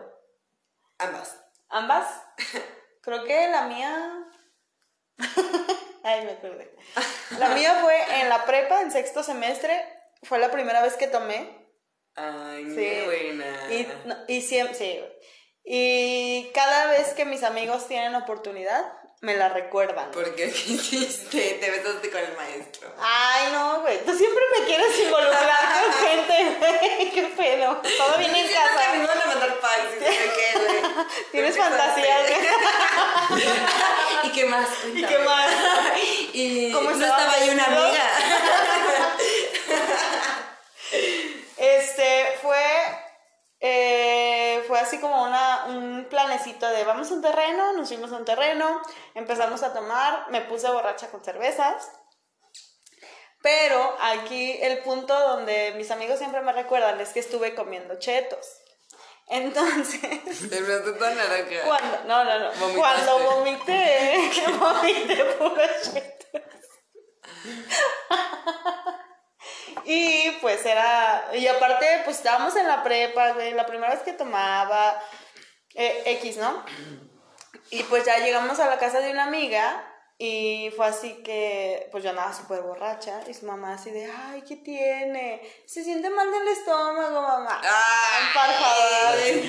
ambas. ¿Ambas? Creo que la mía. Ay, me acordé. La mía fue en la prepa, en sexto semestre. Fue la primera vez que tomé. Ay, Sí. qué buena. Y, no, y siempre, sí. Y cada vez que mis amigos tienen oportunidad, me la recuerdan. ¿Por qué ¿Qué hiciste? Te besaste con el maestro. Ay, no, güey. Tú siempre me quieres involucrar con gente, güey. Qué pedo. Todo bien en casa. me van a mandar packs y qué, güey. Tienes ¿Qué fantasía. ¿Y qué más? ¿Y qué más? Y ¿Cómo no estaba ahí una amiga. Este, fue. eh, fue así como una, un planecito de vamos a un terreno, nos fuimos a un terreno, empezamos a tomar, me puse borracha con cervezas. Pero aquí el punto donde mis amigos siempre me recuerdan es que estuve comiendo chetos. Entonces, Te besaste toda naranja. cuando, no, no, no, Vomitaste. cuando vomité, vomité puro chetos. Y pues era, y aparte pues estábamos en la prepa, güey, la primera vez que tomaba eh, X, ¿no? Y pues ya llegamos a la casa de una amiga y fue así que pues yo andaba súper borracha y su mamá así de, ay, ¿qué tiene? Se siente mal del estómago, mamá. Ay, por favor.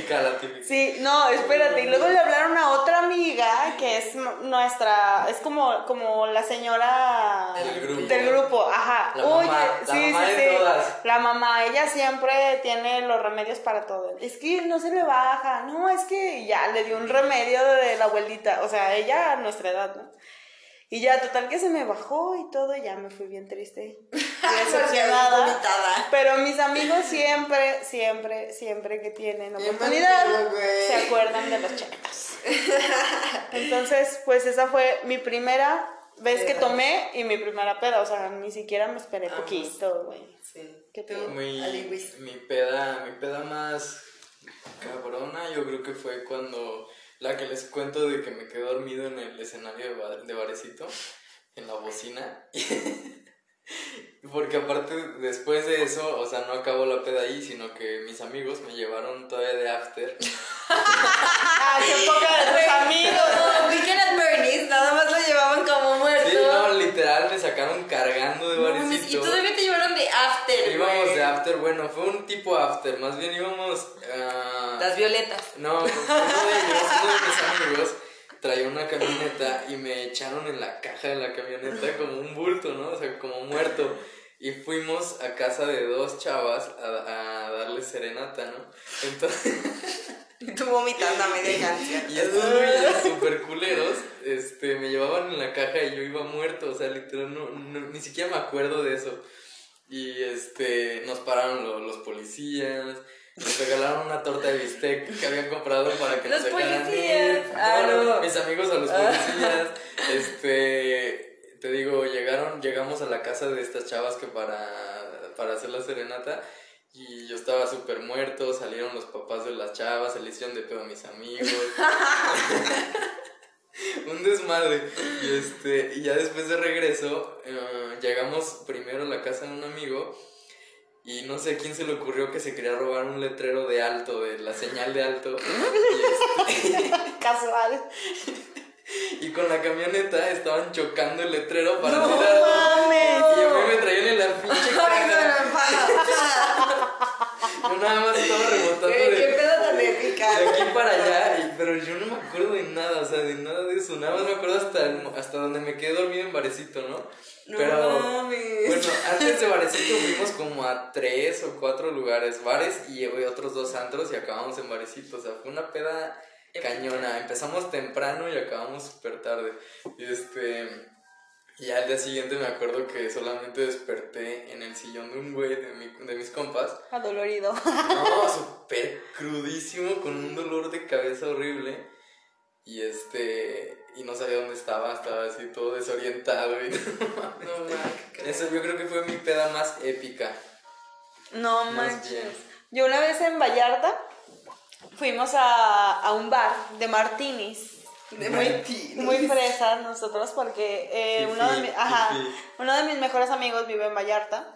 La típica, la típica. Sí, no, espérate. Y luego le hablaron a otra amiga que es nuestra, es como, como la señora Del grupo. del grupo, ajá. La Oye, mamá, la sí, mamá sí, de sí. todas. La mamá, ella siempre tiene los remedios para todo. Es que no se le baja, no, es que ya le dio un remedio de la abuelita, o sea, ella a nuestra edad, ¿no? Y ya, total que se me bajó y todo, y ya me fui bien triste. Y decepcionada. Pero mis amigos siempre, siempre, siempre que tienen oportunidad, se acuerdan de los chetos. Entonces, pues esa fue mi primera vez que tomé y mi primera peda. O sea, ni siquiera me esperé Ah, poquito, güey. Sí. ¿Qué pedo? Mi, mi peda, mi peda más cabrona, yo creo que fue cuando la que les cuento de que me quedé dormido en el escenario de, ba- de barecito, en la bocina. Porque aparte, después de eso, o sea, no acabó la peda ahí, sino que mis amigos me llevaron todavía de after. ¡Ah, qué poca de tus amigos! Como Weekend at Bernie's, nada más lo llevaban como muerto. Sí, no, literal, me sacaron cargando de No barecito. y todavía te llevaron after, Íbamos güey. de after, bueno, fue un tipo after, más bien íbamos... ah, Las violetas. No, uno de ellos, uno de mis amigos, traía una camioneta y me echaron en la caja de la camioneta como un bulto, ¿no? O sea, como muerto. Y fuimos a casa de dos chavas a, a darle serenata, ¿no? Entonces, Tú vomitando a media canción. y estos güeyes super culeros, este, me llevaban en la caja y yo iba muerto, o sea, literal, no, no- ni siquiera me acuerdo de eso. Y este, nos pararon lo- los policías, nos regalaron una torta de bistec que habían comprado para que Los nos policías. Ah, no. Mis amigos a los policías, este, te digo, llegaron, llegamos a la casa de estas chavas que para, para hacer la serenata. Y yo estaba súper muerto, salieron los papás de las chavas, se le hicieron de pedo a mis amigos. un desmadre. Y este, y ya después de regreso, eh, llegamos primero a la casa de un amigo. Y no sé a quién se le ocurrió que se quería robar un letrero de alto, de la señal de alto. Y, este, Casual. y con la camioneta estaban chocando el letrero para ¡No tirarlo. mames! Y a mí me traían en la pinche. Yo nada más estaba rebotando ¿Qué, de, qué pedo tan épica. de aquí para allá, pero yo no me acuerdo de nada, o sea, de nada de eso. Nada más me acuerdo hasta, el- hasta donde me quedé dormido en Barecito, ¿no? No pero, mames. bueno, antes de Barecito fuimos como a tres o cuatro lugares, bares y otros dos antros y acabamos en Barecito. O sea, fue una peda cañona. Empezamos temprano y acabamos súper tarde. Y este. Y al día siguiente me acuerdo que solamente desperté en el sillón de un güey de, mi- de mis compas. Adolorido. No, súper crudísimo, con un dolor de cabeza horrible. Y este. Y no sabía dónde estaba, estaba así todo desorientado. Y No mames. Eso yo creo que fue mi peda más épica. No Más manches. bien. Yo una vez en Vallarta fuimos a, a un bar de martinis. De muy, martinis. muy fresas nosotros porque eh, uno, de mi- ajá, uno de mis mejores amigos vive en Vallarta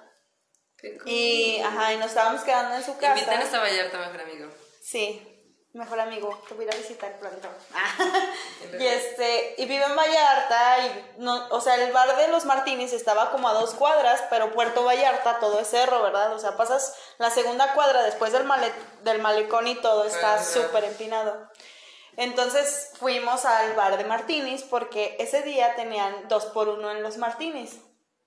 y, ajá, y nos estábamos quedando en su casa. Invitan a Vallarta, mejor amigo. Sí, mejor amigo, te voy a ir a visitar pronto. y este, y vive en Vallarta y no, o sea, el bar de los Martinis estaba como a dos cuadras, pero Puerto Vallarta todo es cerro, ¿verdad? O sea, pasas la segunda cuadra después del, male- del malecón y todo está súper empinado. Entonces fuimos al bar de Martinis porque ese día tenían dos por uno en los Martinis.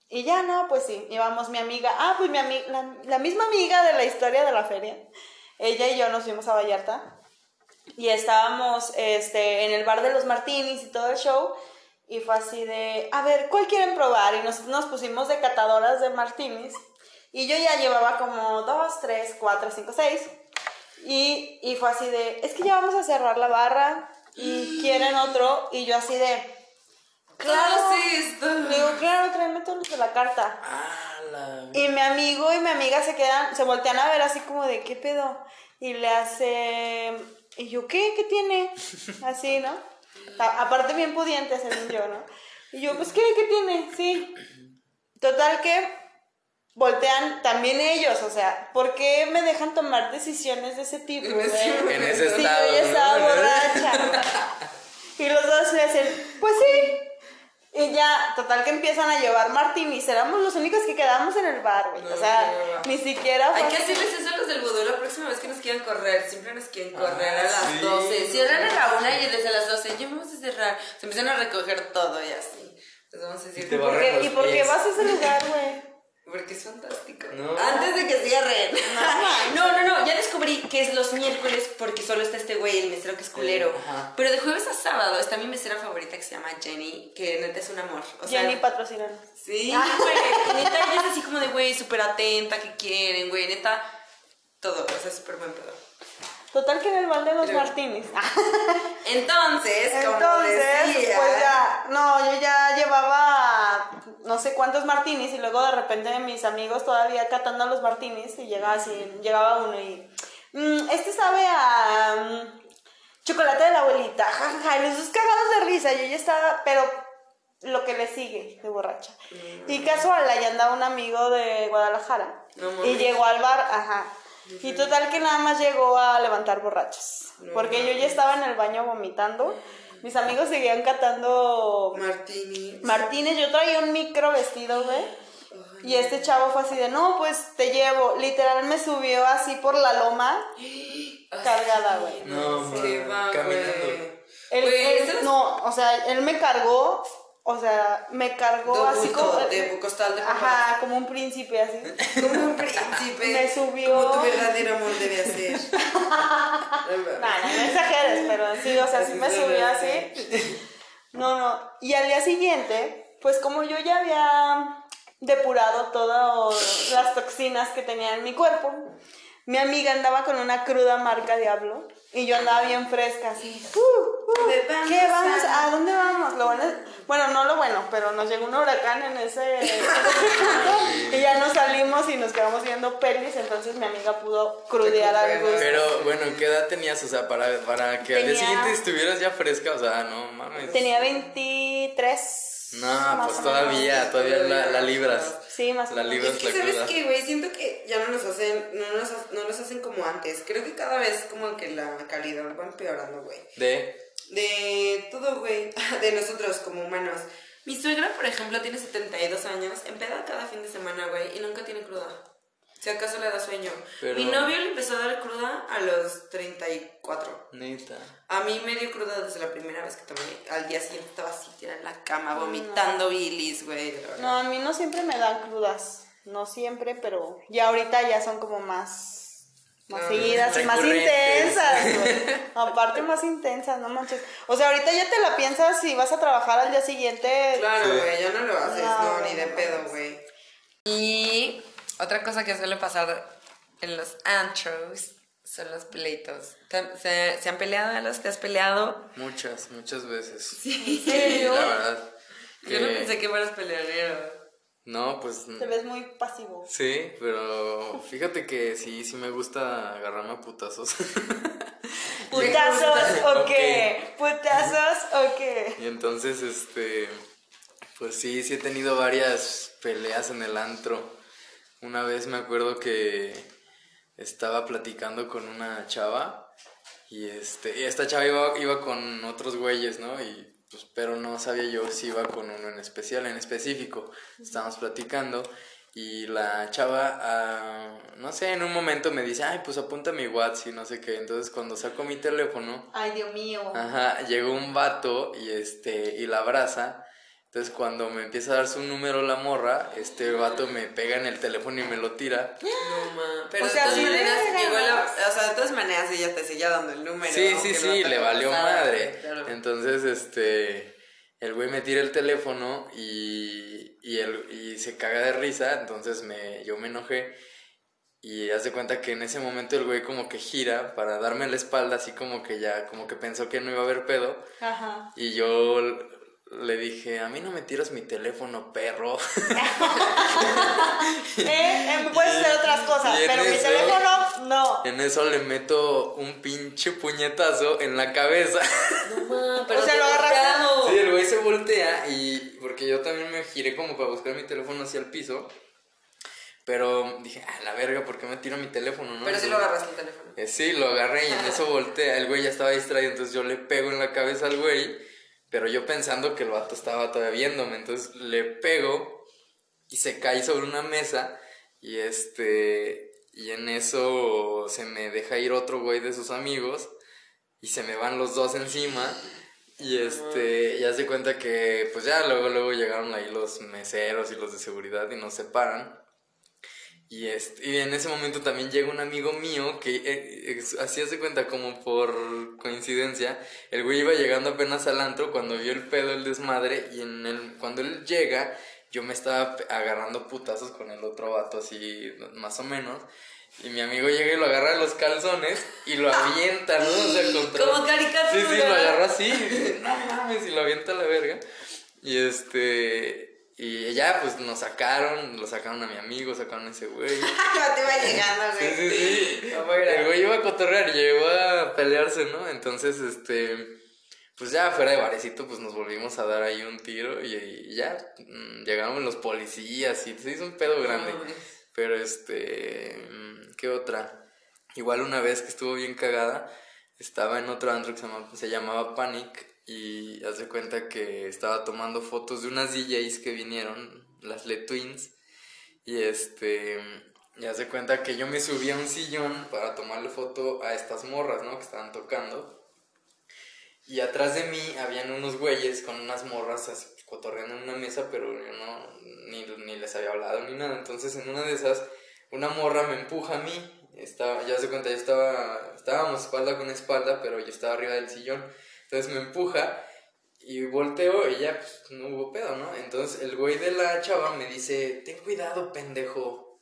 Y ya no, pues sí, íbamos mi amiga, ah, pues mi amiga, la, misma amiga de la historia de la feria. Ella y yo nos fuimos a Vallarta y estábamos este, en el bar de los Martinis y todo el show. Y fue así de, a ver, ¿cuál quieren probar? Y nos, nos pusimos de catadoras de Martinis. Y yo ya llevaba como dos, tres, cuatro, cinco, seis. Y, y fue así de, es que ya vamos a cerrar la barra y quieren otro. Y yo así de, claro. Le digo, claro, tráeme todos los de la carta. Ah, la... Y mi amigo y mi amiga se quedan, se voltean a ver así como de, ¿qué pedo? Y le hace, y yo, ¿qué? ¿Qué tiene? Así, ¿no? Aparte bien pudiente, según yo, ¿no? Y yo, pues, ¿qué? ¿Qué tiene? Sí. Total que voltean también ellos, o sea, ¿por qué me dejan tomar decisiones de ese tipo? En ese güey? En ese Sí, estado, yo estaba ¿no? borracha. Y los dos le hacen, pues sí. Y ya, total que empiezan a llevar martinis. Éramos los únicos que quedamos en el bar, güey. No, o sea, no, no. ni siquiera fue Hay que hacerles eso a los del vudú la próxima vez que nos quieran correr. Siempre nos quieren correr a Ah, las sí. 12. Cierran a la 1 y desde las 12 ya vamos a cerrar. Se empiezan a recoger todo y así. Entonces vamos a decir, te ¿Por qué- ¿Y por qué vas a ese lugar, güey? Porque es fantástico. No. Antes de que cierren. No, No, no, no, ya descubrí que es los miércoles porque solo está este güey, el mesero que es culero. Ajá. Pero de jueves a sábado está mi mesera favorita que se llama Jenny, que neta es un amor. O sea, Jenny patrocinanos. Sí, güey. Neta, ella es así como de, güey, súper atenta, que quieren, güey. Neta, todo. O sea, súper buen pedo. Total que en el bar de los Pero- martinis. Entonces, como Entonces, decía, pues ya, no, yo ya llevaba no sé cuántos martinis y luego de repente mis amigos todavía catando los martinis y llegaba así, llegaba uno y, "Mm, este sabe a mm, chocolate de la abuelita, jajaja, y los dos cagados de risa, yo ya estaba, pero lo que le sigue de borracha. Y casual, allá andaba un amigo de Guadalajara No y llegó al bar, ajá. Y total que nada más llegó a levantar borrachos. Porque yo ya estaba en el baño vomitando. Mis amigos seguían catando Martini. Martínez. Yo traía un micro vestido, güey. Y este chavo fue así de, no, pues te llevo. Literal me subió así por la loma, cargada, güey. No, Qué man, va, caminando. no, o sea, él me cargó, o sea, me cargó así como... de costal de papá. Ajá, como un príncipe así. Como un príncipe. Me subió. Como tu verdadero amor debe ser. No, no, exageres, pero sí, o sea, sí me subió así. No, no. Y al día siguiente, pues como yo ya había depurado todas las toxinas que tenía en mi cuerpo, mi amiga andaba con una cruda marca Diablo y yo andaba bien fresca, así. Uh, uh, ¿Dónde vamos ¿Qué vamos? a- ¿A dónde vamos? Lo bueno, es- bueno, no lo bueno, pero nos llegó un huracán en ese y ya nos salimos y nos quedamos viendo pelis, entonces mi amiga pudo crudear al gusto. Pero bueno, ¿qué edad tenías? O sea, para, para que al día siguiente estuvieras ya fresca, o sea, no mames. Tenía 23. No, más pues todavía, menos. todavía la, la libras. Sí, más o La libras Es que, la ¿sabes cruda. qué, güey? Siento que ya no nos hacen, no nos, no nos hacen como antes. Creo que cada vez como que la calidad va empeorando, güey. De. De todo, güey. De nosotros como humanos. Mi suegra, por ejemplo, tiene 72 años, empeda cada fin de semana, güey, y nunca tiene cruda. Si acaso le da sueño. Pero- Mi novio le empezó a dar cruda a los 34. Neta. A mí me dio cruda desde la primera vez que tomé. Al día siguiente estaba así tirada en la cama, vomitando bilis, güey. No, a mí no siempre me dan crudas. No siempre, pero ya ahorita ya son como más. Más seguidas y más intensas, güey. Aparte, más intensas, no manches. O sea, ahorita ya te la piensas si vas a trabajar al día siguiente. Claro, Sí. güey, ya no lo haces, No, no, no, ni de no, pedo, no. güey. Y otra cosa que suele pasar en los antros son los pleitos. ¿Te- ¿Se, se han peleado, los ¿Te has peleado? Muchas, muchas veces. Sí. la verdad. Yo no que- pensé que fueras peleonero. No, pues. Te ves muy pasivo. Sí, pero fíjate que sí, sí me gusta agarrarme a putazos. ¿Putazos o qué? Ok. ¿Putazos o qué? y entonces, este. Pues sí, sí he tenido varias peleas en el antro. Una vez me acuerdo que estaba platicando con una chava y este y esta chava iba, iba con otros güeyes, ¿no? Y pues, pero no sabía yo si iba con uno en especial, en específico. Estábamos platicando y la chava, ah, no sé, en un momento me dice, ay, pues apunta mi WhatsApp y no sé qué. Entonces cuando saco mi teléfono, Ay, Dios mío. ajá, llegó un vato y este, y la abraza. Entonces cuando me empieza a dar su número la morra, este vato me pega en el teléfono y me lo tira. No, ma. Pero O sea, de todas sí le maneras, llegó la, o sea, de todas maneras ella te seguía dando el número. Sí, sí, sí, le valió madre. claro. Entonces, este, el güey me tira el teléfono y, y, el, y se caga de risa, entonces me, yo me enojé y haz de cuenta que en ese momento el güey como que gira para darme la espalda, así como que ya, como que pensó que no iba a haber pedo Ajá. y yo le dije, a mí no me tiras mi teléfono, perro. Eh, eh, puedes hacer otras cosas, pero mi teléfono, no. En eso le meto un pinche puñetazo en la cabeza. No, ma, pero O sea, lo agarraste. Sí, el güey se voltea y porque yo también me giré como para buscar mi teléfono hacia el piso. Pero dije, ah, la verga, ¿por qué me tiro mi teléfono? No? Pero sí lo agarraste el teléfono. Eh, sí, lo agarré y en eso voltea. El güey ya estaba distraído, entonces yo le pego en la cabeza al güey. Pero yo pensando que el vato estaba todavía viéndome, entonces le pego y se cae sobre una mesa. Y este. Y en eso se me deja ir otro güey de sus amigos. Y se me van los dos encima. Y este, ya se cuenta que, pues ya luego, luego llegaron ahí los meseros y los de seguridad y nos separan. Y, este, y en ese momento también llega un amigo mío que eh, así hace cuenta como por coincidencia. El güey iba llegando apenas al antro cuando vio el pedo, el desmadre. Y en el, cuando él llega, yo me estaba agarrando putazos con el otro vato así, más o menos. Y mi amigo llega y lo agarra de los calzones y lo avienta, ¿no? O sea, contra... Como caricatura. Sí, sí, lo agarra así. y dice, no mames, y lo avienta a la verga. Y este. Y ya, pues nos sacaron, lo sacaron a mi amigo, sacaron a ese güey. Ya te iba llegando, Sí, güey. sí, sí. No, grave. El güey iba a cotorrear, llegó a pelearse, ¿no? Entonces, este. Pues ya fuera de barecito, pues nos volvimos a dar ahí un tiro y, y ya mm, llegaron los policías y se hizo un pedo grande. Pero este. mm, ¿Qué otra? Igual una vez que estuvo bien cagada, estaba en otro antro que se llamaba, se llamaba Panic y hace cuenta que estaba tomando fotos de unas DJs que vinieron, las Le Twins. Y este. Y hace cuenta que yo me subí a un sillón para tomarle foto a estas morras, ¿no? Que estaban tocando. Y atrás de mí habían unos güeyes con unas morras así, cotorreando en una mesa, pero yo no, ni, ni les había hablado ni nada. Entonces en una de esas, una morra me empuja a mí. Estaba, ya se cuenta, yo estaba, estábamos espalda con espalda, pero yo estaba arriba del sillón. Entonces me empuja y volteo y ya, pues no hubo pedo, ¿no? Entonces el güey de la chava me dice, ten cuidado, pendejo.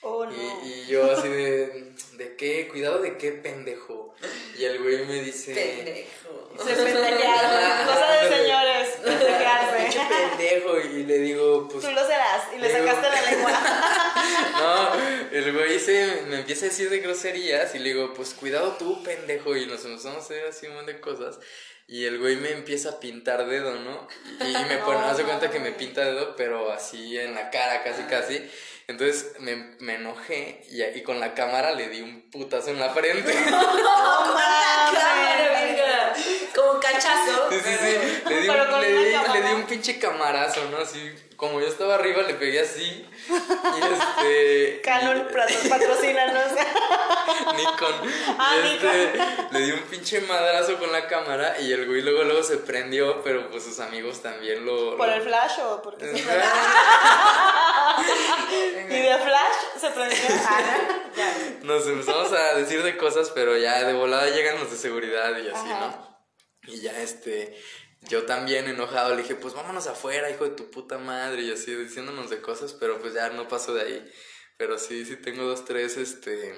Oh, no. Y, y yo así de, ¿de qué? ¿Cuidado de qué, pendejo? Y el güey me dice... Pendejo. Se pendejearon. Cosa de señores, Pinche pendejearse. pendejo. Y le digo, pues... Tú lo serás. Y le Digo- sacaste la lengua. No, el güey se, me empieza a decir de groserías y le digo, pues cuidado tú, pendejo. Y nos empezamos a hacer así un montón de cosas. Y el güey me empieza a pintar dedo, ¿no? Y, y me pone, No, hace cuenta que me pinta dedo, pero así en la cara, casi, casi. Entonces me, me enojé y, y con la cámara le di un putazo en la frente. No Cámara, mames. verga. Como cachazo. Sí, sí, sí. Le di, un, con cámara. le di un pinche camarazo, ¿no? Así, como yo estaba arriba, le pegué así. Y este. Canon y- patro- patrocínanos. Nikon. Ah, y este, le di un pinche madrazo con la cámara y el güey luego, luego se prendió, pero pues sus amigos también lo. ¿Por lo- el flash o porque se prendió? Y de flash se prendió. Ah. Nos empezamos a decir de cosas, pero ya de volada llegan los de seguridad y así, Ajá. ¿no? Y ya este. Yo también enojado le dije, pues vámonos afuera, hijo de tu puta madre, y así diciéndonos de cosas, pero pues ya no pasó de ahí. Pero sí, sí tengo dos, tres, este.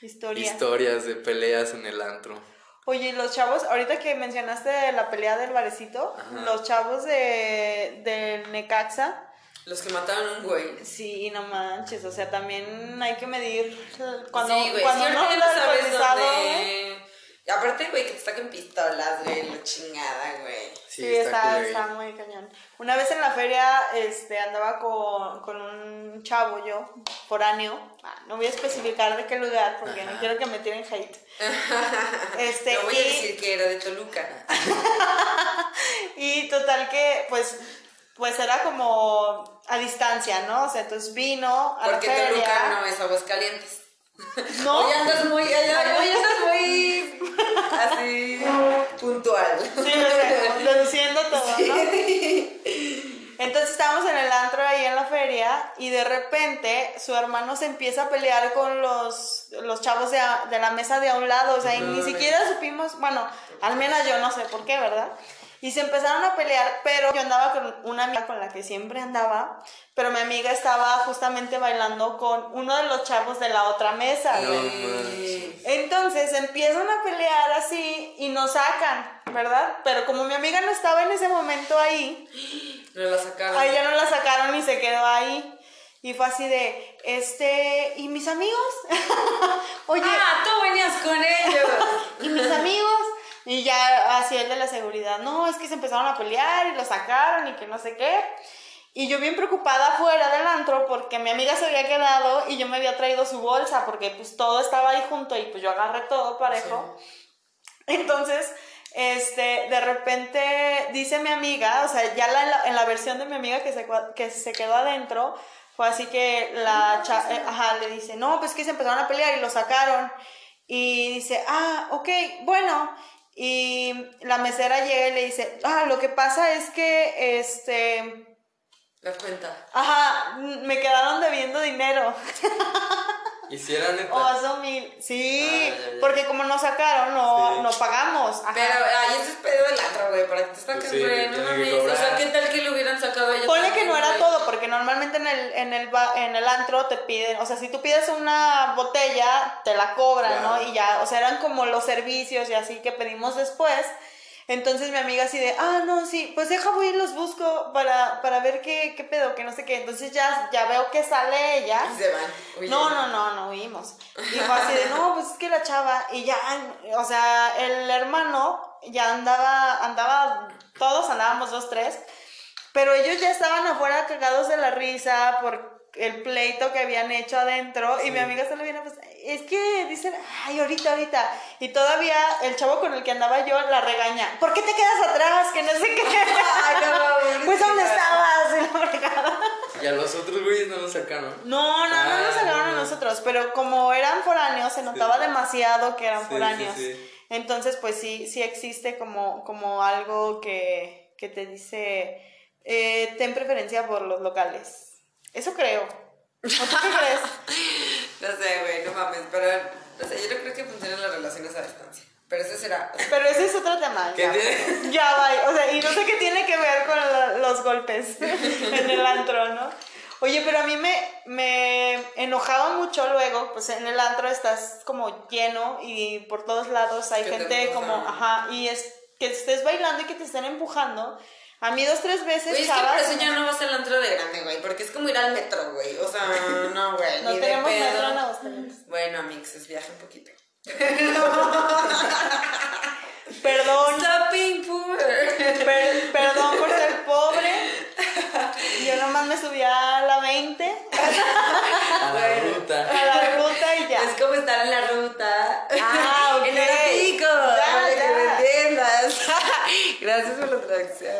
Historia. historias de peleas en el antro. Oye, y los chavos, ahorita que mencionaste la pelea del barecito, Ajá. los chavos de, del Necaxa, Los que mataron a un güey. sí, no manches, o sea, también hay que medir cuando, sí, güey. cuando sí, no sabes alcoholizado, dónde- güey. Y aparte, güey, que te saquen pistolas, güey, la chingada, güey. Sí, está, muy cañón. Una vez en la feria este, andaba con, con un chavo yo, foráneo. Ah, no voy a especificar de qué lugar porque no quiero que me tiren hate. Este, No voy y, a decir que era de Toluca. total que, pues, pues era como a distancia, ¿no? O sea, entonces vino a Porque la feria. Toluca no es Aguascalientes. No, Hoy andas muy, hoy andas muy así puntual. Sí, o sea, deduciendo todo, ¿no? Entonces estábamos en el antro ahí en la feria y de repente su hermano se empieza a pelear con los, los chavos de, a- de la mesa de a un lado, o sea, y ni siquiera supimos, bueno, al menos yo no sé por qué, ¿verdad? Y se empezaron a pelear, pero yo andaba con una amiga con la que siempre andaba, pero mi amiga estaba justamente bailando con uno de los chavos de la otra mesa, No. Entonces empiezan a pelear así y nos sacan, ¿verdad? Pero como mi amiga no estaba en ese momento ahí, No la sacaron. a ella no la sacaron y se quedó ahí. Y fue así de, este, ¿y mis amigos? Oye, Ah, tú venías con ellos. ¿y mis amigos? Y ya así el de la seguridad, no, es que se empezaron a pelear y lo sacaron y que no sé qué. Y yo bien preocupada fuera del antro porque mi amiga se había quedado y yo me había traído su bolsa porque pues todo estaba ahí junto y pues yo agarré todo parejo. Entonces, este, de repente dice mi amiga, o sea, ya la- en, la, versión de mi amiga que se, que se quedó adentro, fue así que la cha- eh, ajá, le dice, no, pues que se empezaron a pelear y lo sacaron. Y dice, ah, ok, bueno. Y la mesera llega y le dice, ah, lo que pasa es que, este, La cuenta. ajá, me quedaron debiendo dinero. ¿Y si era neta? O hace mil. Sí, Ah, ya, ya. porque como nos sacaron, no, Sí. no pagamos. Ajá. Pero, ay, eso es pedo del antro, güey. Para que te saquen, Pues sí, no mames. O sea. ¿qué tal que le hubieran sacado ella? Ponle que no era todo, porque normalmente en el, en el en el antro te piden, o sea, si tú pides una botella, te la cobran, Claro. ¿no? Y ya, o sea, eran como los servicios y así que pedimos después. Entonces mi amiga así de, ah, no, sí, pues deja voy y los busco para, para ver qué, qué pedo, que no sé qué. Entonces ya, ya veo que sale ella. Y se van. Oye. No, no, no, no huimos. Y fue así de, no, pues es que la chava, y ya, o sea, el hermano ya andaba, andaba, todos andábamos dos, tres, pero ellos ya estaban afuera cagados de la risa por el pleito que habían hecho adentro, y mi amiga solo viene, pues, es que dicen, ay, ahorita, ahorita, y todavía el chavo con el que andaba yo la regaña, ¿por qué te quedas atrás? Que no sé qué. Ay, no, pues, ¿dónde estabas? Y la fregada. Y a los otros güeyes no los sacaron. No, no, no nos Ah, sacaron a no. nosotros, pero como eran foráneos, se notaba demasiado que eran Sí, foráneos. sí, sí. Entonces, pues sí, sí existe como, como algo que, que te dice, eh, ten preferencia por los locales. Eso creo. ¿O tú qué crees? No sé, güey, no mames. Pero, o sea, yo no creo que funcionen las relaciones a distancia. Pero eso será. Pero ese es otro tema. ¿Qué ya. tiene? Ya va. O sea, y no sé qué tiene que ver con la- los golpes en el antro, ¿no? Oye, pero a mí me, me enojaba mucho luego, pues en el antro estás como lleno y por todos lados hay gente como, ajá, y es que estés bailando y que te estén empujando. A mí dos, tres veces, Güey, es que por chavas, eso ya no vas al antro de grande, güey. Porque es como ir al metro, güey. O sea, no, güey. no ni de tenemos pedo. metro en Aguascalientes. Bueno, amigos, viaje un poquito. Perdón, Stopping poor. per- perdón por ser pobre. Yo nomás me subí a la 20, A la ruta. a la ruta y ya. Es como estar en la ruta. Ah, ok. En pico. Ya, para que ya. me entiendas. Gracias por la traducción.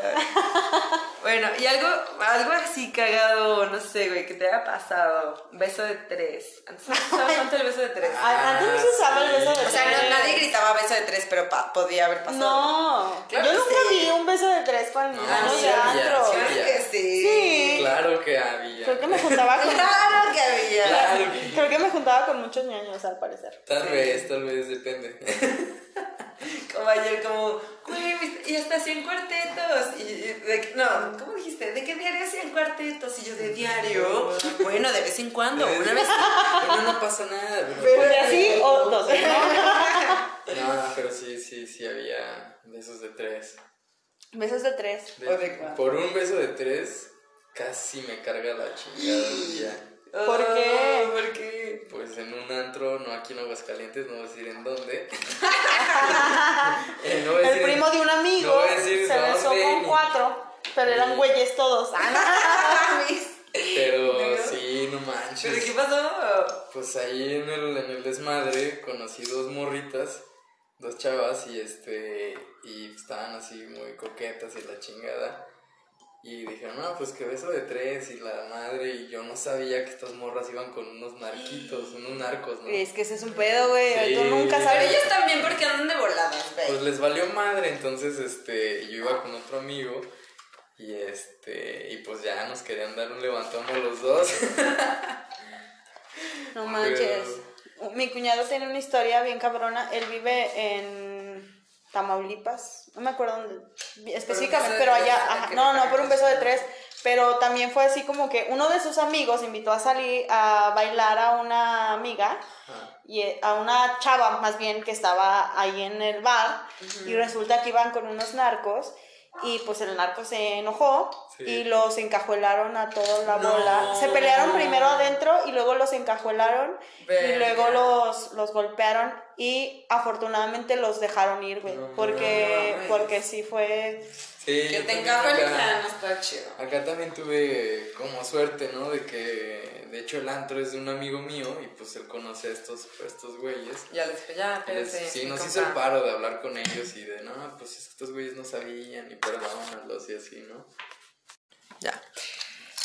bueno, y algo, algo así cagado, no sé, güey, que te haya pasado. Beso de tres. Antes no se usaba tanto el beso de tres. A- Antes no se usaba el beso de O sea, no- tres. nadie gritaba beso de tres, pero pa- podía haber pasado. No, Claro yo nunca sí. vi un beso de tres con No, niños sí de antro. sí Claro que sí. Sí. Claro que había. Creo que me juntaba con Claro que había. Claro que creo que me juntaba con muchos ñoños al parecer. Tal vez, tal vez, depende. Como ayer, como, güey, y hasta hacían cuartetos. Y, y de, que- no, ¿cómo dijiste? ¿De qué diario hacían cuartetos? Y yo, ¿de diario? Bueno, de vez en cuando, una vez. Bueno, no pasa nada. Pero... Pero- Pues así o. ¿no? No, pero sí, sí, sí había besos de tres. Besos de tres. De- ¿O de cuál? por un beso de tres, casi me carga la chingada el día. ¿Por qué? Oh, ¿Por qué? Pues en un antro, no aquí en Aguascalientes, no voy a decir en dónde. Eh, no El primo de un amigo no se besó con ni- cuatro, pero eran güeyes todos. Ah, Pero sí, no manches. ¿Pero qué pasó? Pues ahí en el, en el desmadre conocí dos morritas dos chavas y este, y estaban así muy coquetas y la chingada. Y dijeron, no, pues que beso de tres y la madre, y yo no sabía que estas morras iban con unos narquitos, unos narcos, ¿no? Es que ese es un pedo, güey. Sí. Tú nunca Pero sabes. ellos también porque andan de voladas, güey. Pues les valió madre, entonces este, yo iba con otro amigo y este, y pues ya nos querían dar un levantón a los dos. No manches. Mi cuñado tiene una historia bien cabrona. Él vive en Tamaulipas. No me acuerdo dónde específicamente, pero allá. ¿a ajá, no, no, por un beso de tres. Pero también fue así como que uno de sus amigos invitó a salir a bailar a una amiga y eh, a una chava más bien que estaba ahí en el bar y resulta que iban con unos narcos y pues el narco se enojó Sí. y los encajuelaron a toda la No. bola. Se pelearon primero adentro y luego los encajuelaron y luego los, los golpearon y afortunadamente los dejaron ir, güey, No porque, mames. porque sí fue... Sí, Que te ya no está chido. Acá también tuve como suerte, ¿no? De que, de hecho, el antro es de un amigo mío y pues él conoce a estos, a estos güeyes. Ya les dije, ya, Les- espérense. sí, nos hizo el paro de hablar con ellos y de, no, pues estos güeyes no sabían y perdónalos y así, ¿no? Ya.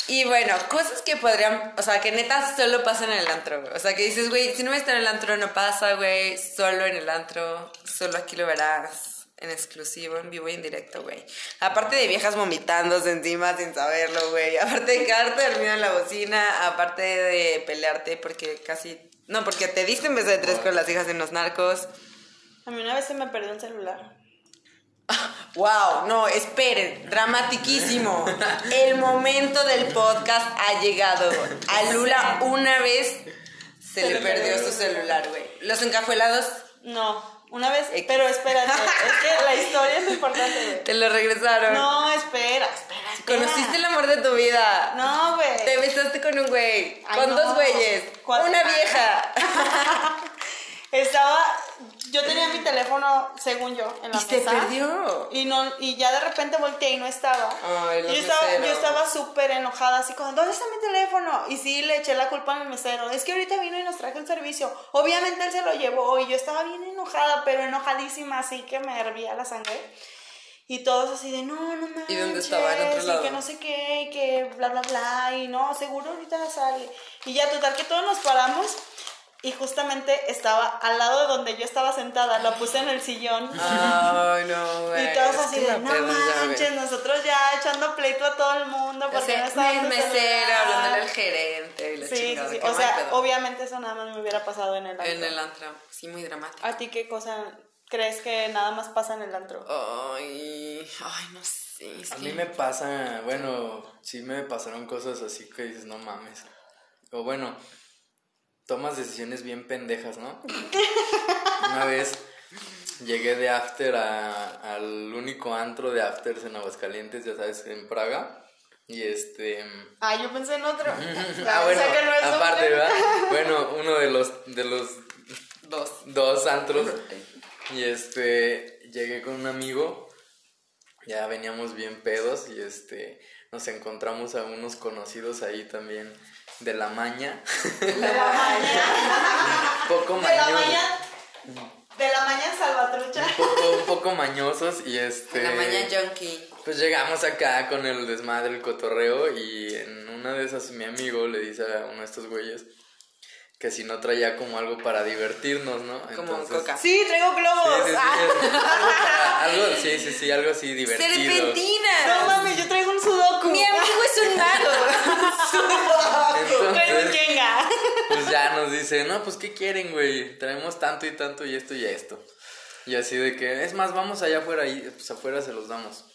Y bueno, cosas que podrían, o sea, que neta solo pasan en el antro. O sea, que dices, güey, si no me está en el antro no pasa, güey, solo en el antro, solo aquí lo verás en exclusivo, en vivo y en directo, güey. Aparte de viejas vomitándose encima sin saberlo, güey. Aparte de quedarte dormido en la bocina, aparte de pelearte porque casi... No, porque te diste en vez de tres con las hijas de los narcos. A mí una vez se me perdió un celular. Wow, no, esperen, dramatiquísimo. El momento del podcast ha llegado. A Lula una vez se le perdió su celular, güey. Los encajuelados No, una vez, pero espérate, es que la historia es importante, te lo regresaron. No, espera, espera, espera. Conociste el amor de tu vida. No, güey. Te besaste con un güey, con no. dos güeyes, una vieja. Estaba, yo tenía mi teléfono, según yo, en la y se mesa. perdió. Y, no, y ya de repente volteé y no estaba. Ay, los yo estaba, yo estaba súper enojada, así como, ¿dónde está mi teléfono? Y sí, le eché la culpa a mi mesero. Es que ahorita vino y nos trajo el servicio. Obviamente él se lo llevó y yo estaba bien enojada, pero enojadísima, así que me hervía la sangre. Y todos así de, no, no manches. ¿Y dónde estaba? ¿En otro lado? Y que no sé qué, y que bla, bla, bla. Y no, seguro ahorita sale. Y ya, total, que todos nos paramos. Y justamente estaba al lado de donde yo estaba sentada. Lo puse en el sillón. Ay, no, güey. Y todos así de, la no manches, nosotros ya echando pleito a todo el mundo O porque sea, no celular. hablándole al gerente y la Sí, sí, chingada. sí. O sea, pedo. obviamente eso nada más me hubiera pasado en el antro. En el antro, sí, muy dramático. ¿A ti qué cosa crees que nada más pasa en el antro? Ay, ay, no sé. es A mí me pasa, bueno, sí me pasaron cosas así que dices, no mames. O bueno, tomas decisiones bien pendejas, ¿no? Una vez llegué de after a- al único antro de afters en Aguascalientes, ya sabes, en Praga. Y este... Ah, yo pensé en otro. Ah, bueno, O sea, que no es aparte. ¿verdad? Bueno, uno de los, de los Dos. dos antros. Y este, llegué con un amigo, ya veníamos bien pedos y este, nos encontramos a unos conocidos ahí también de la maña. De la mañana. poco De la mañosos. mañana. De la mañana salvatrucha. Un poco, un poco mañosos y este... En la mañana junkie. Pues llegamos acá con el desmadre, el cotorreo y en una de esas mi amigo le dice a uno de estos güeyes que si no traía como algo para divertirnos, ¿no? Como Entonces- coca. Sí, traigo Sí, globos. sí, sí, Ah, algo, para- algo- sí, sí, sí, algo así divertido. ¡Serpentina! no mames, yo traigo sudoku. Mi amigo es un mago. Un Jenga. pues ya nos dice, no, pues ¿qué quieren, güey? Traemos tanto y tanto y esto y esto. Y así de que, es más, vamos allá afuera y pues afuera se los damos.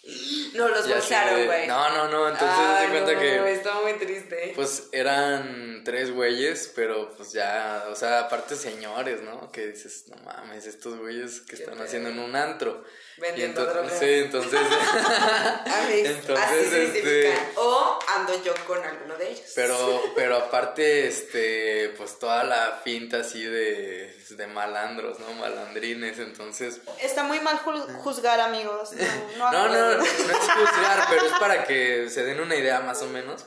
No, los bolsearon, güey. No, no, no, entonces se Ay, cuenta no, que... Estaba muy triste. Pues eran tres güeyes, pero pues ya, o sea, aparte señores, ¿no? Que dices, no mames, estos güeyes que están pedo. haciendo en un antro. Vendiendo y entonces, drogas. sí, entonces, Amigos, entonces, así se este-. O ando yo con alguno de ellos. pero, pero aparte, este, pues toda la finta así de, de malandros, ¿no? Malandrines, entonces, Está muy mal juz- juzgar, amigos. No, no, no, no, es juzgar, pero es para que se den una idea más o menos.